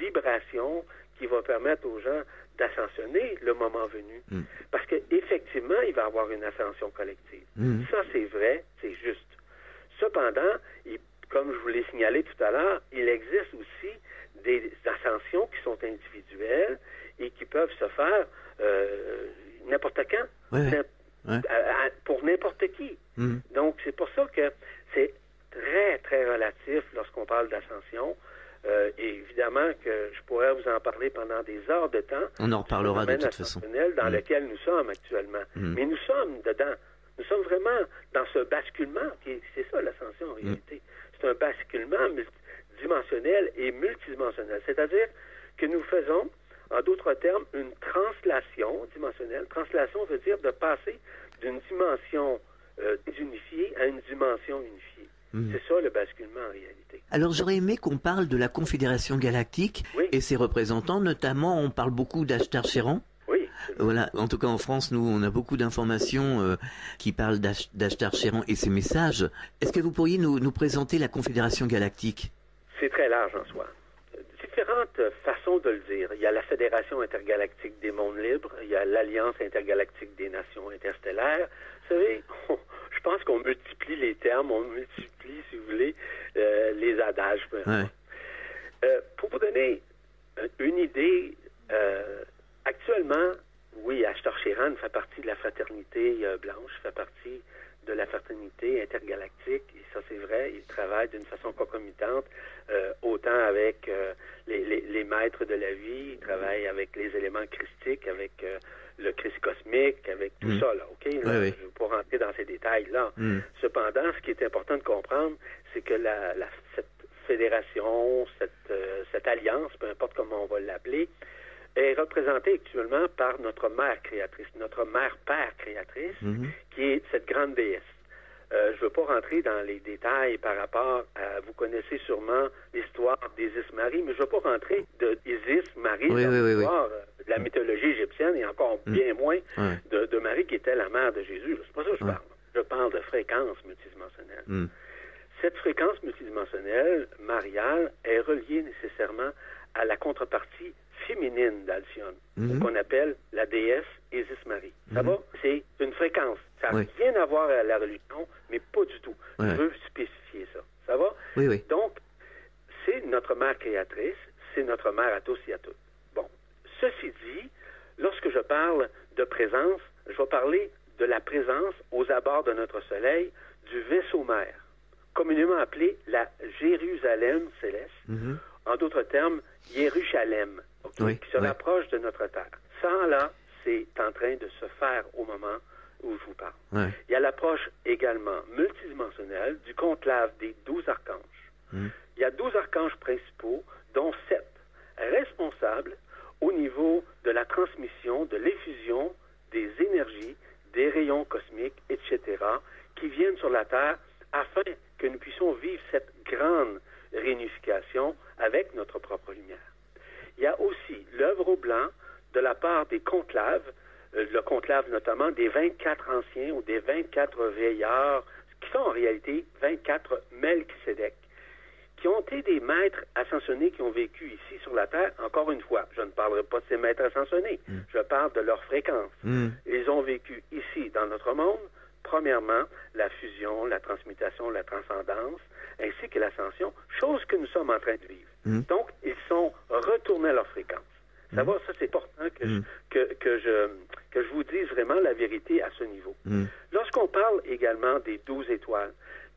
vibration qui va permettre aux gens d'ascensionner le moment venu. Mm. Parce qu'effectivement, il va y avoir une ascension collective. Mhm. Ça, c'est vrai, c'est juste. Cependant, il- comme je vous l'ai signalé tout à l'heure, il existe aussi des ascensions qui sont individuelles et qui peuvent se faire euh, n'importe quand, à- à- pour n'importe qui. Mhm. Donc, c'est pour ça que c'est très, très relatif lorsqu'on parle d'ascension. Euh, et évidemment que je pourrais vous en parler pendant des heures de temps. On en reparlera Le de toute façon. dans Mm. lequel nous sommes actuellement. Mm. Mais nous sommes dedans. Nous sommes vraiment dans ce basculement. qui C'est ça l'ascension Mm. en réalité. C'est un basculement multidimensionnel et multidimensionnel. C'est-à-dire que nous faisons, en d'autres termes, une translation dimensionnelle. Translation veut dire de passer d'une dimension euh, désunifiée à une dimension unifiée. Mhm. C'est ça le basculement en réalité. Alors j'aurais aimé qu'on parle de la Confédération Galactique Oui. et ses représentants, notamment on parle beaucoup d'Ashtar Sheran. Oui, Voilà, en tout cas en France, nous, on a beaucoup d'informations euh, qui parlent d'Ash- d'Ashtar Sheran et ses messages. Est-ce que vous pourriez nous, nous présenter la Confédération Galactique? C'est très large en soi. Différentes façons de le dire. Il y a la Fédération intergalactique des mondes libres, il y a l'Alliance intergalactique des nations interstellaires. Vous savez, pense qu'on multiplie les termes, on multiplie, si vous voulez, euh, les adages. Ouais. Euh, pour vous donner une idée, euh, actuellement, oui, Ashtar Sheran fait partie de la fraternité blanche, fait partie de la fraternité intergalactique, et ça c'est vrai, il travaille d'une façon concomitante, autant avec les, les- les maîtres de la vie, il travaille avec les éléments christiques, avec le Christ cosmique, avec tout Mm. ça, là, OK? Là, Oui, oui. Je ne veux pas rentrer dans ces détails-là. Mm. Cependant, ce qui est important de comprendre, c'est que la, la- cette fédération, cette, euh, cette alliance, peu importe comment on va l'appeler, est représentée actuellement par notre mère créatrice, notre mère-père créatrice, Mhm. qui est cette grande déesse. Euh, je ne veux pas rentrer dans les détails par rapport à, vous connaissez sûrement l'histoire d'Isis Marie, mais je ne veux pas rentrer de Isis Marie Oui, dans oui, oui, oui. De la mythologie égyptienne et encore Mm. bien moins de, de Marie qui était la mère de Jésus. C'est pas ça que je parle. Je parle de fréquence multidimensionnelle. Mm. Cette fréquence multidimensionnelle, mariale, est reliée nécessairement à la contrepartie féminine d'Alcyone, Mhm. qu'on appelle la déesse Isis Marie. Ça Mhm. va? C'est une fréquence. Ça n'a Oui. rien à voir avec la religion, mais pas du tout. Ouais. Je veux spécifier ça. Ça va? Oui, oui. Donc, c'est notre mère créatrice, c'est notre mère à tous et à toutes. Ceci dit, lorsque je parle de présence, je vais parler de la présence aux abords de notre Soleil du vaisseau mère, communément appelé la Jérusalem céleste, Mhm. en d'autres termes, Jérusalem, Oui, qui se oui. rapproche de notre Terre. Ça, là, c'est en train de se faire au moment où je vous parle. Il y a l'approche également multidimensionnelle du conclave des douze archanges. Mhm. Il y a douze archanges principaux, dont sept responsables au niveau de la transmission, de l'effusion des énergies, des rayons cosmiques, etc., qui viennent sur la Terre afin que nous puissions vivre cette grande réunification avec notre propre lumière. Il y a aussi l'œuvre au blanc de la part des conclaves, euh, le conclave notamment des 24 anciens ou des 24 vieillards, qui sont en réalité 24 Melchisedec, qui ont été des maîtres ascensionnés qui ont vécu ici sur la Terre. Encore une fois, je ne parlerai pas de ces maîtres ascensionnés, je parle de leur fréquence. Mm. Ils ont vécu ici, dans notre monde, premièrement, la fusion, la transmutation, la transcendance, ainsi que l'ascension, chose que nous sommes en train de vivre. Mm. Donc, ils sont retournés à leur fréquence. Ça va, ça c'est important que, je, que, que, je, que je vous dise vraiment la vérité à ce niveau. Mm. Lorsqu'on parle également des douze étoiles,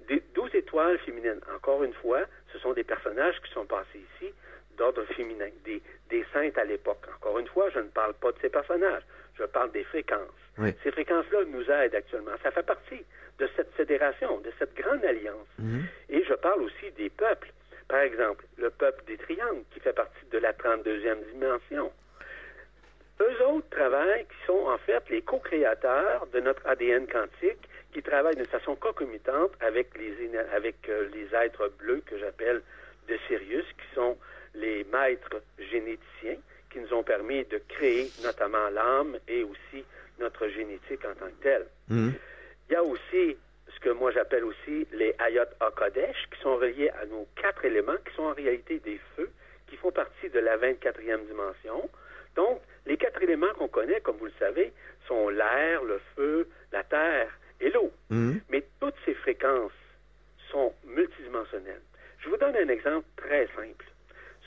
des douze étoiles féminines, encore une fois, ce sont des personnages qui sont passés ici d'ordre féminin, des, des saintes à l'époque. Encore une fois, je ne parle pas de ces personnages, je parle des fréquences. Oui. Ces fréquences-là nous aident actuellement. Ça fait partie de cette fédération, de cette grande alliance. Mhm. Et je parle aussi des peuples. Par exemple, le peuple des triangles, qui fait partie de la 32e dimension. Eux autres travaillent, qui sont en fait les co-créateurs de notre ADN quantique, qui travaillent de façon concomitante avec les, avec euh, les êtres bleus que j'appelle de Sirius, qui sont les maîtres généticiens, qui nous ont permis de créer notamment l'âme et aussi notre génétique en tant que telle. Mm. Il y a aussi ce que moi j'appelle aussi les Ayot HaKodesh, qui sont reliés à nos quatre éléments, qui sont en réalité des feux, qui font partie de la 24e dimension. Donc, les quatre éléments qu'on connaît, comme vous le savez, sont l'air, le feu, la terre et l'eau. Mm. Mais toutes ces fréquences sont multidimensionnelles. Je vous donne un exemple très simple.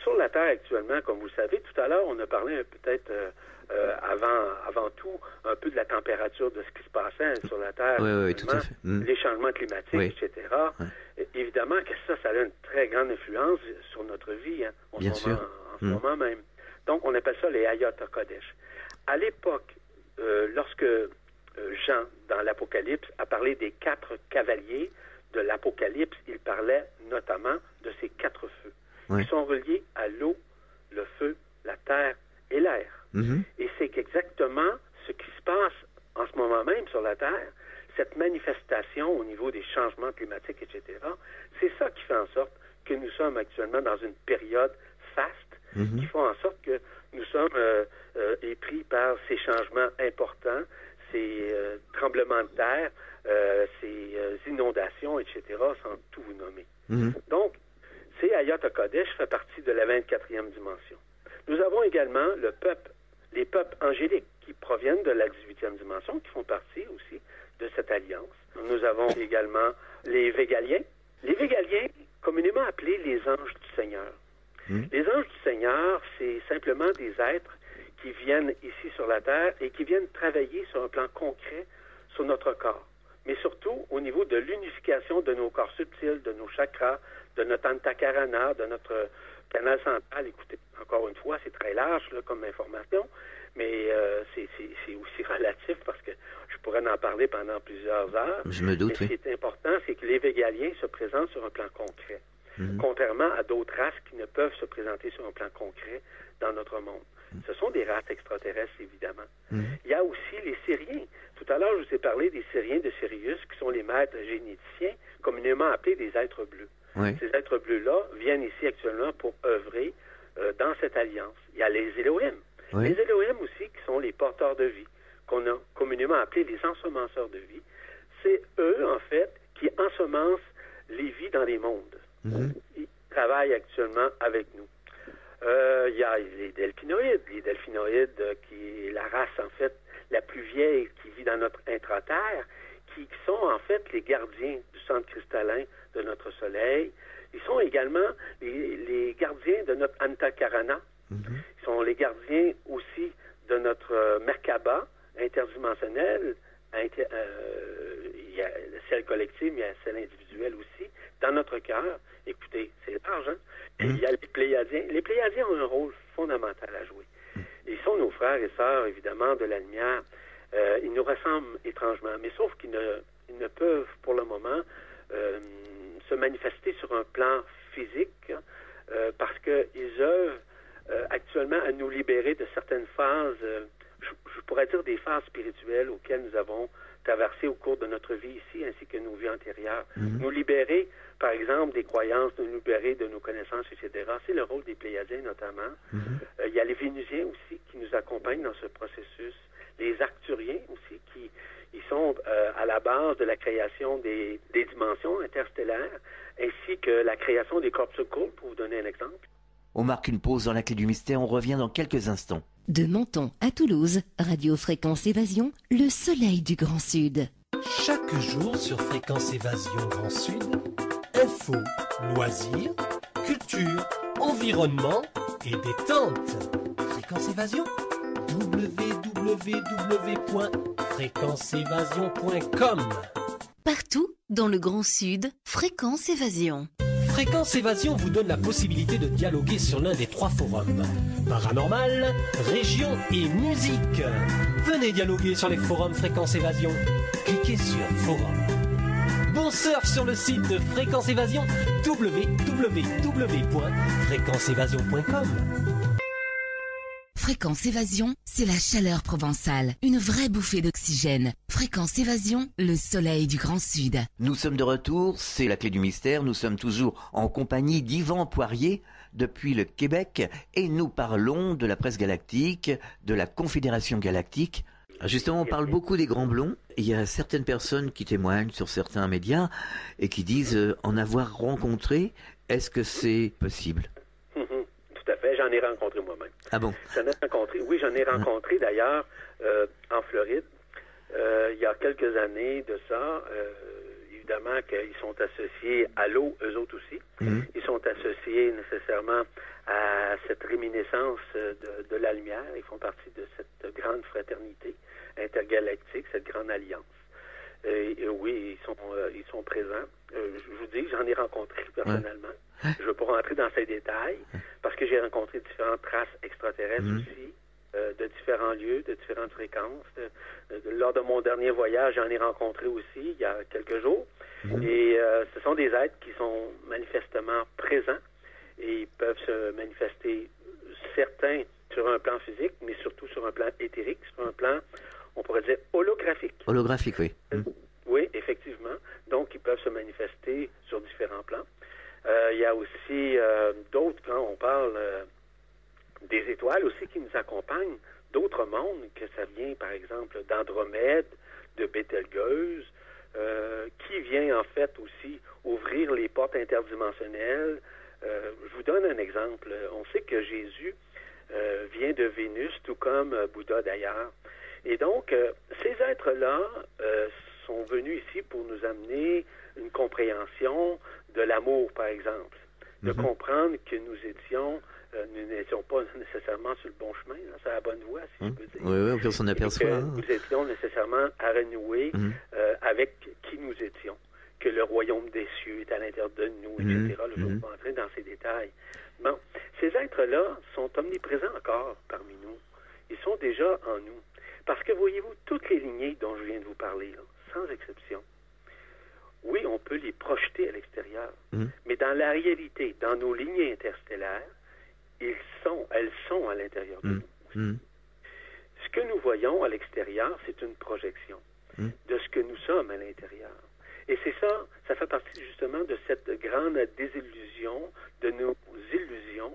Sur la Terre actuellement, comme vous le savez, tout à l'heure, on a parlé peut-être euh, euh, avant, avant tout un peu de la température, de ce qui se passait sur la Terre, Oui, oui, oui, tout à actuellement, fait. Mm. les changements climatiques, Oui. etc. Et Évidemment que ça, ça a une très grande influence sur notre vie, hein, en, Bien ce moment, en ce Mm. moment même. Donc, on appelle ça les Ayot Kodesh. À l'époque, euh, lorsque Jean, dans l'Apocalypse, a parlé des quatre cavaliers de l'Apocalypse, il parlait notamment de ces quatre feux. Oui. Ils sont reliés à l'eau, le feu, la terre et l'air. Mhm. Et c'est exactement ce qui se passe en ce moment même sur la Terre, cette manifestation au niveau des changements climatiques, etc. C'est ça qui fait en sorte que nous sommes actuellement dans une période faste, Mhm. qui font en sorte que nous sommes euh, euh, épris par ces changements importants, ces euh, tremblements de terre, euh, ces euh, inondations, etc., sans tout vous nommer. Mhm. Donc, ces Ayat Kodesh fait partie de la 24e dimension. Nous avons également le peuple, les peuples angéliques qui proviennent de la 18e dimension, qui font partie aussi de cette alliance. Nous avons également les Végaliens. Les Végaliens, communément appelés les anges du Seigneur. Mhm. Les anges du Seigneur, c'est simplement des êtres qui viennent ici sur la terre et qui viennent travailler sur un plan concret sur notre corps, mais surtout au niveau de l'unification de nos corps subtils, de nos chakras, de notre antakarana, de notre canal central. Écoutez, encore une fois, c'est très large là, comme information, mais euh, c'est aussi relatif parce que je pourrais en parler pendant plusieurs heures. Je me Mais doute, ce qui est important, c'est que les végaliens se présentent sur un plan concret, Mhm. contrairement à d'autres races qui ne peuvent se présenter sur un plan concret dans notre monde. Ce sont des races extraterrestres, évidemment. Mhm. Il y a aussi les Syriens. Tout à l'heure, je vous ai parlé des Syriens de Sirius, qui sont les maîtres généticiens, communément appelés des êtres bleus. Oui. Ces êtres bleus-là viennent ici actuellement pour œuvrer euh, dans cette alliance. Il y a les Elohim. Oui. Les Elohim aussi, qui sont les porteurs de vie, qu'on a communément appelés les ensemenceurs de vie. C'est eux, en fait, qui ensemencent les vies dans les mondes. Mhm. Ils travaillent actuellement avec nous. Euh, Il y a les delphinoïdes. Les delphinoïdes, euh, qui est la race, en fait, la plus vieille qui vit dans notre intraterre, qui sont, en fait, les gardiens du centre cristallin de notre Soleil. Ils sont également les, les gardiens de notre Antakarana. Mhm. Ils sont les gardiens aussi de notre euh, Merkaba interdimensionnel. Inter- euh, il y a celle collective, mais il y a celle individuelle aussi. Dans notre cœur, écoutez, c'est large, hein? Et Mhm. Il y a les Pléiadiens. Les Pléiadiens ont un rôle fondamental à jouer. Ils sont nos frères et sœurs, évidemment, de la lumière. Euh, ils nous ressemblent étrangement, mais sauf qu'ils ne, ils ne peuvent, pour le moment, euh, se manifester sur un plan physique hein, euh, parce qu'ils œuvrent actuellement à nous libérer de certaines phases, je, je pourrais dire des phases spirituelles auxquelles nous avons traversées au cours de notre vie ici, ainsi que nos vies antérieures. Mhm. Nous libérer, par exemple, des croyances, nous libérer de nos connaissances, etc. C'est le rôle des Pléiadiens notamment. Mhm. Euh, il y a les Vénusiens aussi qui nous accompagnent dans ce processus. Les Arcturiens aussi qui ils sont euh, à la base de la création des, des dimensions interstellaires, ainsi que la création des corpuscles, pour vous donner un exemple. On marque une pause dans la clé du mystère, on revient dans quelques instants. De Menton à Toulouse, Radio Fréquence Évasion, le soleil du Grand Sud. Chaque jour sur Fréquence Évasion Grand Sud, info, loisirs, culture, environnement et détente. Fréquence Évasion www.fréquenceévasion.com Partout dans le Grand Sud, Fréquence Évasion. Fréquence Évasion vous donne la possibilité de dialoguer sur l'un des trois forums. Paranormal, région et musique. Venez dialoguer sur les forums Fréquence Évasion. Cliquez sur Forum. Bon surf sur le site de Fréquence Évasion www.fréquenceévasion.com Fréquence Évasion, c'est la chaleur provençale, une vraie bouffée d'oxygène. Fréquence Évasion, le soleil du Grand Sud. Nous sommes de retour, c'est la clé du mystère, nous sommes toujours en compagnie d'Yvan Poirier depuis le Québec et nous parlons de la presse galactique, de la Confédération galactique. Justement, on parle beaucoup des grands blonds. Il y a certaines personnes qui témoignent sur certains médias et qui disent euh, en avoir rencontré. Est-ce que c'est possible Mhm. Tout à fait, j'en ai rencontré moi-même. Ah bon? J'en ai rencontré, oui, j'en ai rencontré d'ailleurs euh, en Floride euh, il y a quelques années de ça. Euh, évidemment qu'ils sont associés à l'eau, eux autres aussi. Mhm. Ils sont associés nécessairement à cette réminiscence de, de la lumière. Ils font partie de cette grande fraternité intergalactique, cette grande alliance. Et oui, ils sont, ils sont présents. Euh, je vous dis, j'en ai rencontré personnellement. Je ne veux pas rentrer dans ces détails parce que j'ai rencontré différentes traces extraterrestres Mhm. aussi, euh, de différents lieux, de différentes fréquences. De- de- lors de mon dernier voyage, j'en ai rencontré aussi il y a quelques jours. Et euh, ce sont des êtres qui sont manifestement présents et ils peuvent se manifester, certains sur un plan physique, mais surtout sur un plan éthérique, sur un plan, on pourrait dire, holographique. Holographique, oui. Mhm. Oui, effectivement. Donc, ils peuvent se manifester sur différents plans. Euh, il y a aussi euh, d'autres, quand on parle euh, des étoiles aussi qui nous accompagnent, d'autres mondes, que ça vient, par exemple, d'Andromède, de Bételgeuse, qui vient en fait aussi ouvrir les portes interdimensionnelles. Je vous donne un exemple. On sait que Jésus vient de Vénus, tout comme Bouddha d'ailleurs. Et donc, ces êtres-là sont venus ici pour nous amener une compréhension de l'amour, par exemple, de Mhm. comprendre que nous étions, euh, nous n'étions pas nécessairement sur le bon chemin, hein, sur la bonne voie, si Mhm. je peux dire. Oui, oui, on s'en aperçoit. que hein. nous étions nécessairement à renouer Mhm. euh, avec qui nous étions, que le royaume des cieux est à l'intérieur de nous, Mhm, etc. Là, je ne vais mhm. pas entrer dans ces détails. Bon, ces êtres-là sont omniprésents encore parmi nous. Ils sont déjà en nous. Parce que voyez-vous, toutes les lignées dont je viens de vous parler, là, sans exception, oui, on peut les projeter à l'extérieur, Mhm. mais dans la réalité, dans nos lignées interstellaires, ils sont, elles sont à l'intérieur de Mhm. nous. Mhm. Ce que nous voyons à l'extérieur, c'est une projection de ce que nous sommes à l'intérieur. Et c'est ça, ça fait partie justement de cette grande désillusion, de nos illusions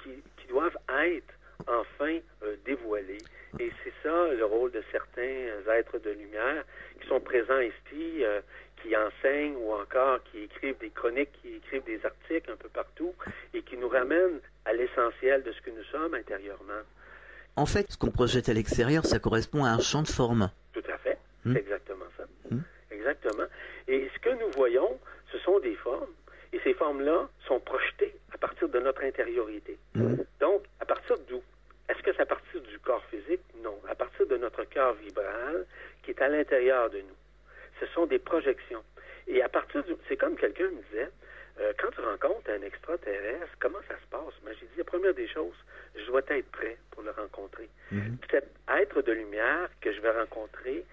qui, qui doivent être enfin euh, dévoilées. Et c'est ça le rôle de certains êtres de lumière qui sont présents ici, euh, qui enseignent ou encore qui écrivent des chroniques, qui écrivent des articles un peu partout et qui nous ramènent à l'essentiel de ce que nous sommes intérieurement. En fait, ce qu'on projette à l'extérieur, ça correspond à un champ de forme. Tout à fait. Hmm. C'est exactement ça. Hmm. Exactement. Et ce que nous voyons, ce sont des formes. Et ces formes-là sont projetées à partir de notre intériorité. Donc, à partir d'où? Est-ce que c'est à partir du corps physique? Non. À partir de notre cœur vibral qui est à l'intérieur de nous. Ce sont des projections. Et à partir du... C'est comme quelqu'un me disait, euh, quand tu rencontres un extraterrestre, comment ça se passe? Mais j'ai dit, la première des choses, je dois être prêt pour le rencontrer. Mhm. Cet être de lumière que je vais rencontrer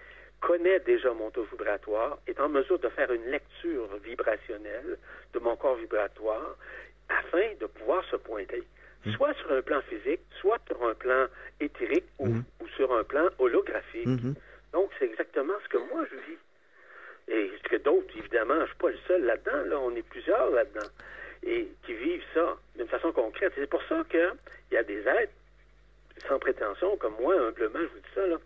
connaît déjà mon taux vibratoire, est en mesure de faire une lecture vibrationnelle de mon corps vibratoire afin de pouvoir se pointer, soit sur un plan physique, soit sur un plan éthérique ou, ou sur un plan holographique. Mhm. Donc, c'est exactement ce que moi je vis. Et ce que d'autres, évidemment, je ne suis pas le seul là-dedans, là, on est plusieurs là-dedans, et qui vivent ça d'une façon concrète. C'est pour ça qu'il y a des êtres sans prétention, comme moi, humblement, je vous dis ça, là,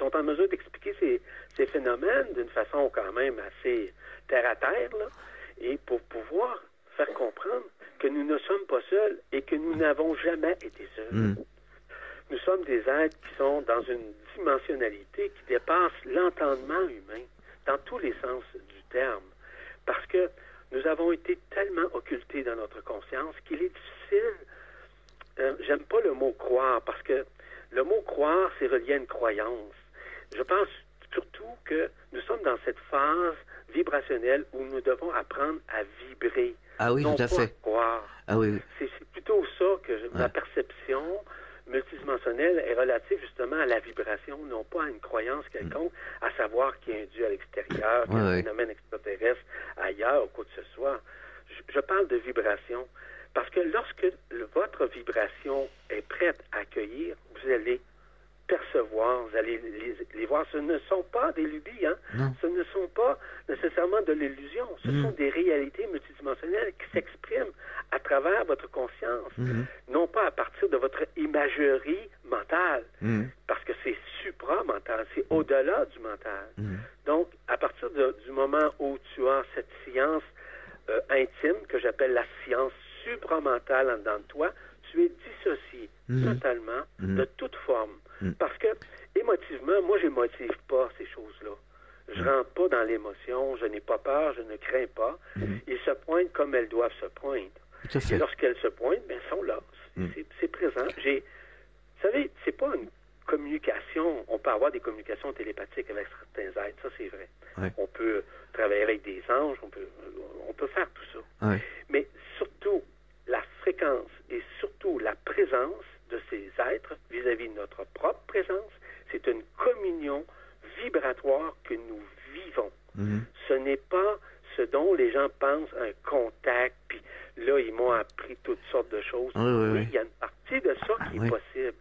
sont en mesure d'expliquer ces, ces phénomènes d'une façon quand même assez terre à terre, là, et pour pouvoir faire comprendre que nous ne sommes pas seuls et que nous n'avons jamais été seuls. Mm. Nous sommes des êtres qui sont dans une dimensionnalité qui dépasse l'entendement humain dans tous les sens du terme. Parce que nous avons été tellement occultés dans notre conscience qu'il est difficile. euh, J'aime pas le mot croire parce que le mot croire, c'est relié à une croyance. Je pense surtout que nous sommes dans cette phase vibrationnelle où nous devons apprendre à vibrer. Ah oui, non tout à pas fait. croire. Ah oui, oui. C'est plutôt ça que je- ma perception multidimensionnelle est relative justement à la vibration, non pas à une croyance quelconque, à savoir qu'il y a un Dieu à l'extérieur, qu'il y a un phénomène extraterrestre ailleurs ou quoi que ce soit. Je, je parle de vibration parce que lorsque le- votre vibration est prête à accueillir, vous allez percevoir, vous allez les, les voir. Ce ne sont pas des lubies, hein? Non. Ce ne sont pas nécessairement de l'illusion. Ce Mm. sont des réalités multidimensionnelles qui s'expriment à travers votre conscience, Mhm. non pas à partir de votre imagerie mentale, Mhm. parce que c'est supramental, c'est au-delà du mental. Donc, à partir de- du moment où tu as cette science euh, intime que j'appelle la science supramentale en dedans de toi, tu es dissocié totalement de toute forme. Mhm. Parce que, émotivement, moi, je motive pas ces choses-là. Je rentre pas dans l'émotion, je n'ai pas peur, je ne crains pas. Mhm. Ils se pointent comme elles doivent se pointer. Et lorsqu'elles se pointent, ben, elles sont là. C'est- Mm. c'est- C'est présent. J'ai, vous savez, c'est pas une communication. On peut avoir des communications télépathiques avec certains êtres, ça c'est vrai. Ouais. On peut travailler avec des anges, on peut, on peut faire tout ça. Ouais. Mais surtout, la fréquence et surtout la présence de ces êtres vis-à-vis de notre propre présence, c'est une communion vibratoire que nous vivons. Mhm. Ce n'est pas ce dont les gens pensent un contact, puis là, ils m'ont appris toutes sortes de choses. Oui, oui, oui. il y a une partie de ça qui Oui. est possible.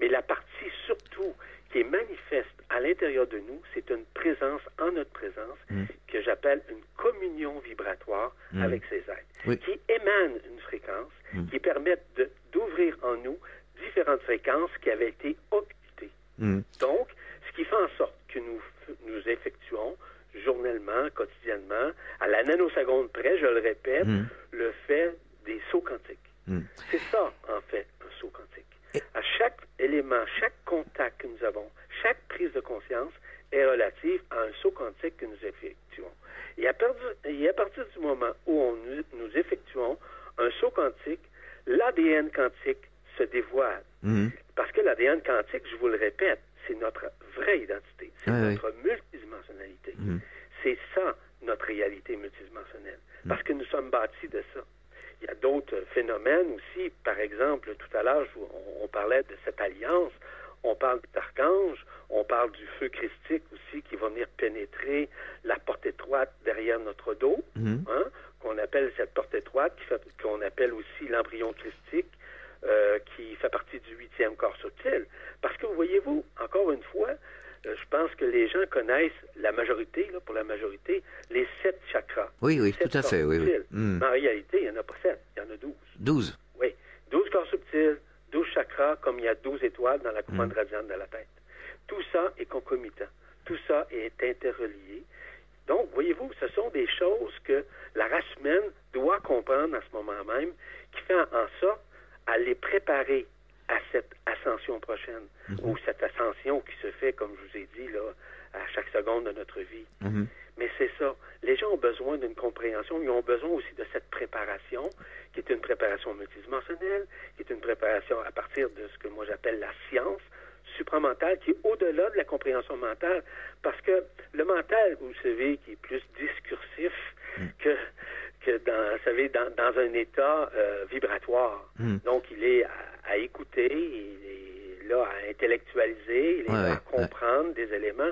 Mais la partie surtout qui est manifeste à l'intérieur de nous, c'est une présence en notre présence Mm. que j'appelle une communion vibratoire Mm. avec ces êtres, qui émanent une fréquence, qui permettent d'ouvrir en nous différentes fréquences qui avaient été occultées. Mhm. Donc, ce qui fait en sorte que nous, nous effectuons journellement, quotidiennement, à la nanoseconde près, je le répète, Mhm. le fait des sauts quantiques. Mhm. C'est ça, en fait, un saut quantique. Et- À chaque élément, chaque contact que nous avons, chaque prise de conscience est relative à un saut quantique que nous effectuons. Et à, partir, et à partir du moment où on, nous effectuons un saut quantique, l'ADN quantique se dévoile. Mhm. Parce que l'ADN quantique, je vous le répète, c'est notre vraie identité, c'est notre multidimensionnalité. Mhm. C'est ça, notre réalité multidimensionnelle. Mm. Parce que nous sommes bâtis de ça. Il y a d'autres phénomènes aussi. Par exemple, tout à l'heure, on, on parlait de cette alliance. On parle d'archanges. On parle du feu christique aussi qui va venir pénétrer la porte étroite derrière notre dos, Mhm. hein, qu'on appelle cette porte étroite, qu'on appelle aussi l'embryon christique, euh, qui fait partie du huitième corps subtil. Parce que, voyez-vous, encore une fois, euh, je pense que les gens connaissent la majorité, là, pour la majorité, les sept chakras. Oui, oui, Sept tout à fait, oui. Mais en réalité, il n'y en a pas sept, il y en a douze. 12. Oui, douze corps subtils, douze chakras, comme il y a douze étoiles dans la couronne Mm. radiante de la tête. Tout ça est concomitant. Tout ça est interrelié. Donc, voyez-vous, ce sont des choses que la race humaine doit comprendre à ce moment même, qui fait en sorte à les préparer à cette ascension prochaine, ou cette ascension qui se fait, comme je vous ai dit, là, à chaque seconde de notre vie. Mhm. Mais c'est ça. Les gens ont besoin d'une compréhension, ils ont besoin aussi de cette préparation, qui est une préparation multidimensionnelle, qui est une préparation à partir de ce que moi j'appelle la science supramentale, qui est au-delà de la compréhension mentale. Parce que le mental, vous savez, qui est plus discursif que, que dans, vous savez, dans, dans un état euh, vibratoire. Mm. Donc, il est à, à écouter, il est là à intellectualiser, il est Ouais, là à ouais, comprendre des éléments,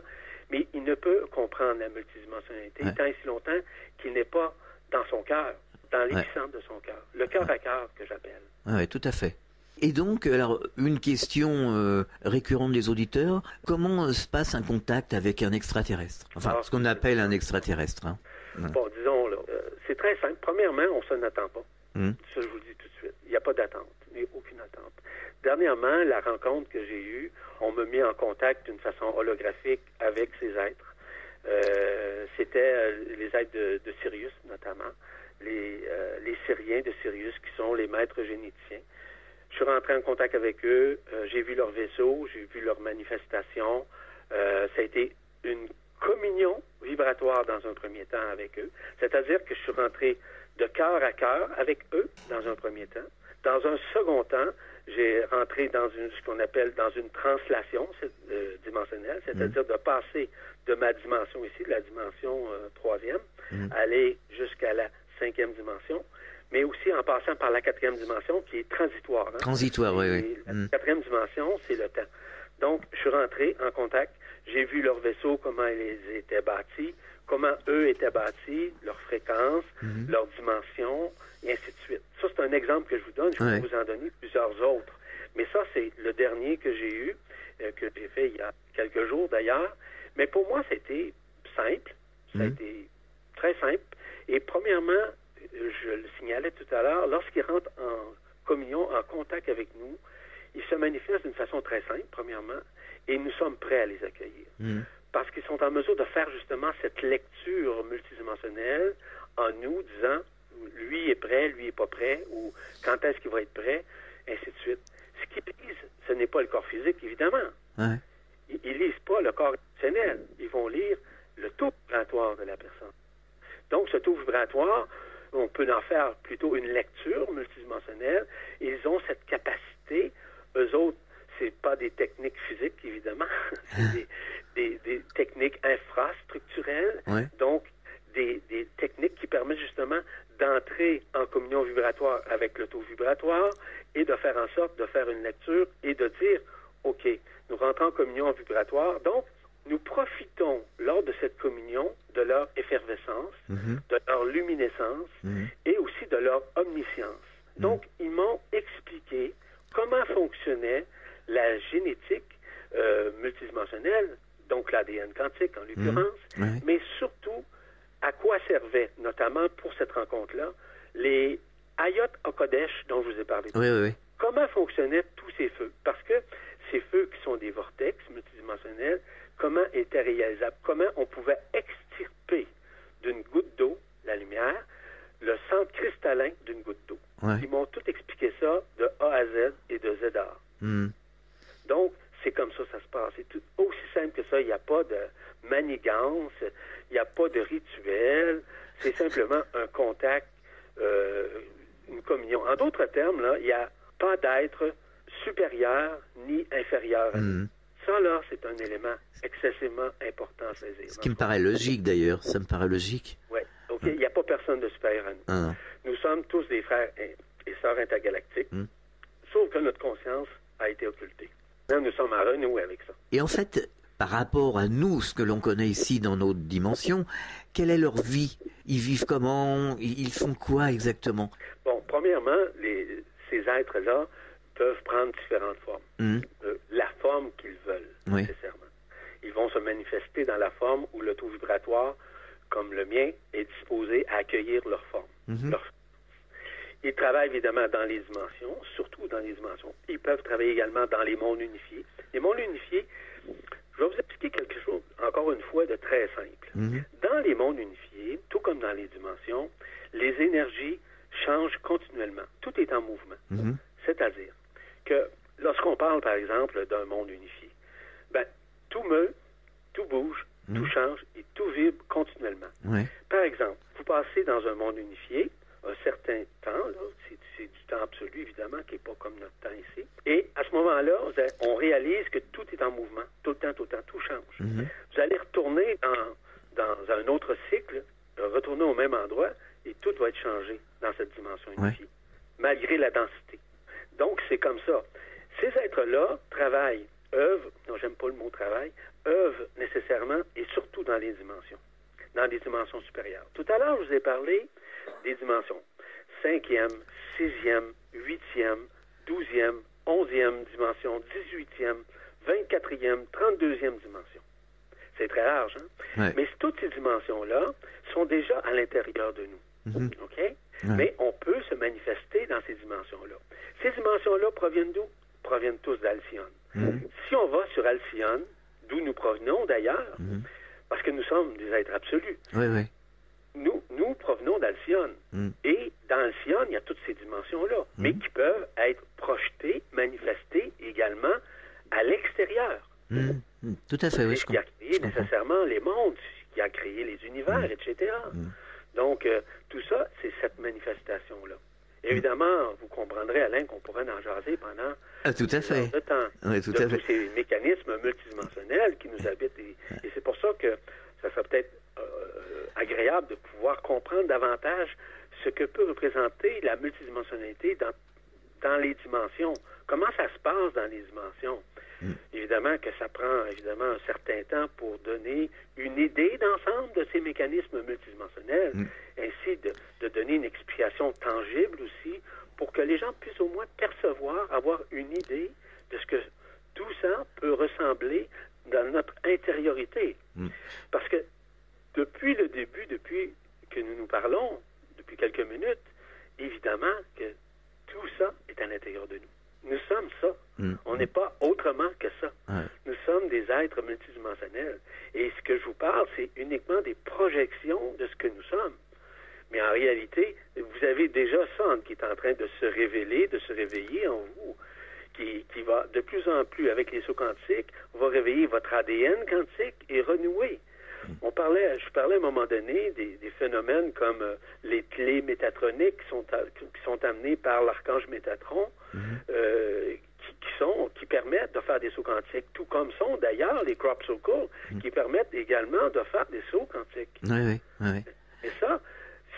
mais il ne peut comprendre la multidimensionnalité Ouais. tant et si longtemps qu'il n'est pas dans son cœur, dans l'épicentre de son cœur, le cœur à cœur que j'appelle. Ouais, tout à fait. Et donc, alors, une question euh, récurrente des auditeurs, comment euh, se passe un contact avec un extraterrestre? Enfin, ce qu'on appelle un extraterrestre. hein. Bon, disons, là, euh, c'est très simple. Premièrement, on s'en attend pas. Mhm. Ça, je vous le dis tout de suite. Il n'y a pas d'attente. Il n'y a aucune attente. Dernièrement, la rencontre que j'ai eue, on m'a mis en contact d'une façon holographique avec ces êtres. Euh, C'était euh, les êtres de, de Sirius, notamment. Les, euh, les Syriens de Sirius, qui sont les maîtres généticiens. Je suis rentré en contact avec eux. j'ai vu leur vaisseau, j'ai vu leur manifestation. Ça a été une communion vibratoire dans un premier temps avec eux. C'est-à-dire que je suis rentré de cœur à cœur avec eux dans un premier temps. Dans un second temps, j'ai rentré dans une, ce qu'on appelle dans une translation euh, dimensionnelle, c'est-à-dire de passer de ma dimension ici, de la dimension euh, troisième, aller jusqu'à la cinquième dimension, mais aussi en passant par la quatrième dimension qui est transitoire. hein. Transitoire, oui, oui. La Mm. quatrième dimension, c'est le temps. Donc, je suis rentré en contact. J'ai vu leur vaisseau, comment ils étaient bâtis, comment eux étaient bâtis, leur fréquence, Mm-hmm. leur dimension, et ainsi de suite. Ça, c'est un exemple que je vous donne. Je Ouais. peux vous en donner plusieurs autres. Mais ça, c'est le dernier que j'ai eu, euh, que j'ai fait il y a quelques jours d'ailleurs. Mais pour moi, c'était simple. Ça a Mhm. été très simple. Et premièrement, je le signalais tout à l'heure, lorsqu'ils rentrent en communion, en contact avec nous, ils se manifestent d'une façon très simple, premièrement, et nous sommes prêts à les accueillir. Mhm. Parce qu'ils sont en mesure de faire justement cette lecture multidimensionnelle en nous, disant lui est prêt, lui est pas prêt, ou quand est-ce qu'il va être prêt, ainsi de suite. Ce qu'ils lisent, ce n'est pas le corps physique, évidemment. Ouais. Ils, ils lisent pas le corps émotionnel. Ils vont lire le taux vibratoire de la personne. Donc, ce taux vibratoire, on peut en faire plutôt une lecture multidimensionnelle. Ils ont cette capacité. Eux autres, c'est pas des techniques physiques, évidemment. c'est des, des- des techniques infrastructurelles. Ouais. Donc, des, des techniques qui permettent justement d'entrer en communion vibratoire avec le taux vibratoire et de faire en sorte de faire une lecture et de dire, OK, nous rentrons en communion vibratoire. Donc, nous profitons lors de cette communion de leur effervescence, Mhm. de leur luminescence Mhm. et aussi de leur omniscience. Donc, ils m'ont expliqué comment fonctionnait la génétique euh, multidimensionnelle, donc l'ADN quantique en l'occurrence, Ouais. mais surtout à quoi servaient, notamment pour cette rencontre-là, les Ayot Okodesh dont je vous ai parlé. Oui, oui. Comment fonctionnaient tous ces feux? Parce que ces feux qui sont des vortex multidimensionnels, comment étaient réalisables? Comment on pouvait extirper d'une goutte d'eau, la lumière, le centre cristallin d'une goutte d'eau? Ouais. Ils m'ont tout expliqué ça de A à Z et de Z à A. Mhm. Donc, c'est comme ça que ça se passe. C'est tout aussi simple que ça. Il n'y a pas de manigance, il n'y a pas de rituel. C'est simplement un contact, euh, une communion. En d'autres termes, là, il n'y a pas d'être supérieur ni inférieur. à nous. Mhm. Ça, là, c'est un élément excessivement important à saisir. Ce qui me paraît logique d'ailleurs, ça me paraît logique. Oui, OK. Il n'y a pas personne de supérieur à nous. Ah. Nous sommes tous des frères et et sœurs intergalactiques, Hmm. sauf que notre conscience a été occultée. Là, nous sommes à renouer avec ça. Et en fait, par rapport à nous, ce que l'on connaît ici dans notre dimension, quelle est leur vie? Ils vivent comment? Ils font quoi exactement? Bon, premièrement, les, ces êtres-là peuvent prendre différentes formes. Mhm. Euh, la forme qu'ils veulent, Oui. nécessairement. Ils vont se manifester dans la forme où le taux vibratoire, comme le mien, est disposé à accueillir leur forme. Mhm. Leur- Ils travaillent évidemment dans les dimensions, surtout dans les dimensions. Ils peuvent travailler également dans les mondes unifiés. Les mondes unifiés, je vais vous expliquer quelque chose, encore une fois, de très simple. Mhm. Dans les mondes unifiés, tout comme dans les dimensions, les énergies changent continuellement. Tout est en mouvement. Mhm. C'est-à-dire que lorsqu'on parle, par exemple, d'un monde unifié, ben, tout meut, tout bouge, tout change et tout vibre continuellement. Ouais. Par exemple, vous passez dans un monde unifié, un certain temps, là, c'est, c'est du temps absolu, évidemment, qui n'est pas comme notre temps ici. Et à ce moment-là, vous avez- on réalise que tout est en mouvement, tout le temps, tout le temps, tout change. Mhm. Vous allez retourner dans, dans un autre cycle, euh, retourner au même endroit, et tout va être changé dans cette dimension Ouais. unifiée, malgré la densité. Donc, c'est comme ça. Ces êtres-là travaillent, œuvrent, non, j'aime pas le mot travail, œuvrent nécessairement et surtout dans les dimensions, dans les dimensions supérieures. Tout à l'heure, je vous ai parlé des dimensions. Cinquième, sixième, huitième, 12e, 11e dimension, 18e, 24e, 32e dimension. C'est très large, hein? Ouais. Mais toutes ces dimensions-là sont déjà à l'intérieur de nous. Mhm. OK? Mais on peut se manifester dans ces dimensions-là. Ces dimensions-là proviennent d'où? Proviennent tous d'Alcyone. Mhm. Si on va sur Alcyone, d'où nous provenons d'ailleurs, Mhm. parce que nous sommes des êtres absolus, Ouais, ouais. nous, nous provenons d'Alcyone. Mhm. Et dans Alcyone, il y a toutes ces dimensions-là, mais qui peuvent être projetées, manifestées également à l'extérieur. Mhm. Mhm. Tout à fait, oui, je qui a comprends. créé je comprends. nécessairement les mondes, qui a créé les univers, etc. Donc, euh, tout ça, c'est cette manifestation-là. Évidemment, vous comprendrez, Alain, qu'on pourrait en jaser pendant Ah, tout à fait. Oui, tout à fait. ces mécanismes multidimensionnels qui nous habitent. Et, et c'est pour ça que ça serait peut-être euh, agréable de pouvoir comprendre davantage ce que peut représenter la multidimensionnalité dans, dans les dimensions. Comment ça se passe dans les dimensions? Évidemment que ça prend évidemment un certain temps pour donner une idée d'ensemble de ces mécanismes multidimensionnels, ainsi de, de donner une explication tangible aussi pour que les gens puissent au moins percevoir, avoir une idée de ce que tout ça peut ressembler dans notre intériorité. Parce que depuis le début, depuis que nous nous parlons, depuis quelques minutes, évidemment que tout ça est à l'intérieur de nous. Nous sommes ça. Mm. On n'est pas autrement que ça. Ouais. Nous sommes des êtres multidimensionnels. Et ce que je vous parle, c'est uniquement des projections de ce que nous sommes. Mais en réalité, vous avez déjà ça qui est en train de se révéler, de se réveiller en vous, qui, qui va de plus en plus, avec les sauts quantiques, va réveiller votre ADN quantique et renouer. On parlait, je parlais à un moment donné des, des phénomènes comme euh, les clés métatroniques qui sont, a- qui sont amenées par l'archange Métatron, euh, qui, qui sont, qui permettent de faire des sauts quantiques, tout comme sont d'ailleurs les crop circles, qui permettent également de faire des sauts quantiques. Oui, oui, oui, oui. Et ça,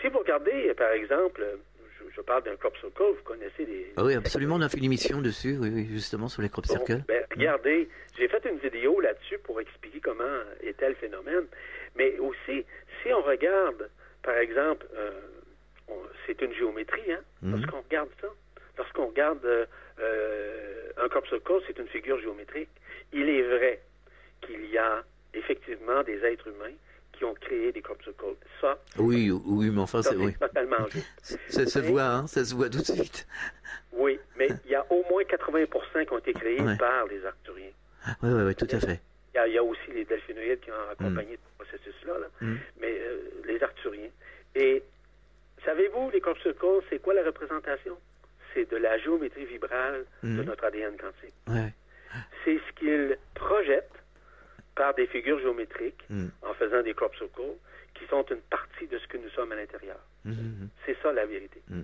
si vous regardez, euh, par exemple, euh, je, je parle d'un crop circle, vous connaissez les... Ah oui, absolument, on a fait une émission dessus, oui, oui, justement, sur les crop Bon, circles. ben, regardez, j'ai fait une vidéo là-dessus pour expliquer comment était le phénomène. Mais aussi, si on regarde, par exemple, euh, c'est une géométrie, hein, lorsqu'on regarde ça. Lorsqu'on regarde euh, euh, un crop circle, c'est une figure géométrique. Il est vrai qu'il y a effectivement des êtres humains qui ont créé des crop circles. Ça, Oui, oui, mais enfin, ça c'est c'est oui. totalement juste. Ça se voit, hein, ça se voit tout de suite. Oui, mais il y a au moins 80 qui ont été créés Ouais. par les Arcturiens. Oui, oui, oui, tout à fait. Il y, a, il y a aussi les delphinoïdes qui ont accompagné ce processus-là, là. Mm. mais euh, les arthuriens. Et savez-vous, les crop circles, c'est quoi la représentation? C'est de la géométrie vibrale de Mm. notre ADN quantique. Ouais. C'est ce qu'ils projettent par des figures géométriques Mm. en faisant des crop circles qui sont une partie de ce que nous sommes à l'intérieur. C'est ça la vérité. Mm.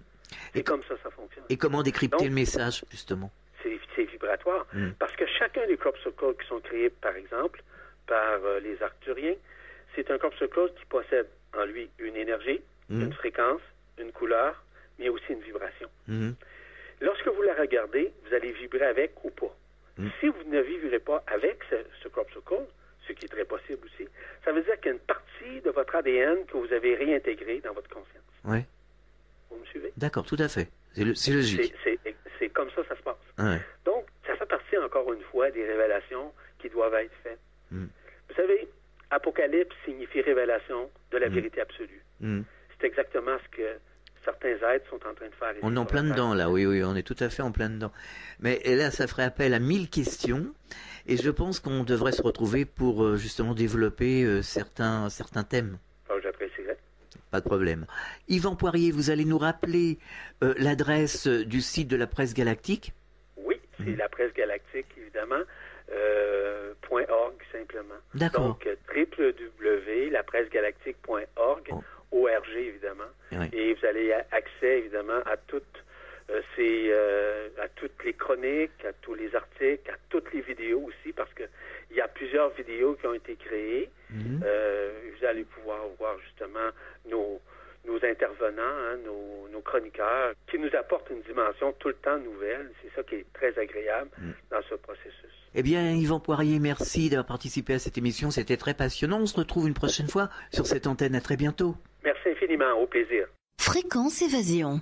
Et- comme ça ça fonctionne. Et comment décrypter Donc- le message, justement? C'est vibratoire. Mm. Parce que chacun des circles qui sont créés, par exemple, par euh, les Arcturiens, c'est un circle qui possède en lui une énergie, Mm. une fréquence, une couleur, mais aussi une vibration. Mhm. Lorsque vous la regardez, vous allez vibrer avec ou pas. Si vous ne vibrez pas avec ce, ce crop circle, ce qui est très possible aussi, ça veut dire qu'il y a une partie de votre ADN que vous avez réintégrée dans votre conscience. Ouais. Vous me suivez? D'accord, tout à fait. C'est logique. c'est comme ça ça se passe. Ouais. Donc, ça fait partie, encore une fois, des révélations qui doivent être faites. Mm. Vous savez, Apocalypse signifie révélation de la Mm. vérité absolue. Mhm. C'est exactement ce que certains êtres sont en train de faire. On est en plein dedans, là, oui, oui, on est tout à fait en plein dedans. Mais là, ça ferait appel à mille questions, et je pense qu'on devrait se retrouver pour euh, justement développer euh, certains, certains thèmes. Pas de problème. Yvan Poirier, vous allez nous rappeler euh, l'adresse euh, du site de la presse galactique? Oui, c'est la presse galactique, évidemment. euh, .org, simplement. D'accord. Donc, www.lapressegalactique.org, Oh. ORG, évidemment. Oui. Et vous allez accès, évidemment, à toutes euh, ces, euh, à toutes les chroniques, à tous les articles, à toutes les vidéos aussi, parce que il y a plusieurs vidéos qui ont été créées. Mhm. Euh, vous allez pouvoir voir justement nos, nos intervenants, hein, nos, nos chroniqueurs, qui nous apportent une dimension tout le temps nouvelle. C'est ça qui est très agréable dans ce processus. Eh bien, Yvan Poirier, merci d'avoir participé à cette émission. C'était très passionnant. On se retrouve une prochaine fois sur cette antenne. À très bientôt. Merci infiniment. Au plaisir. Fréquence évasion.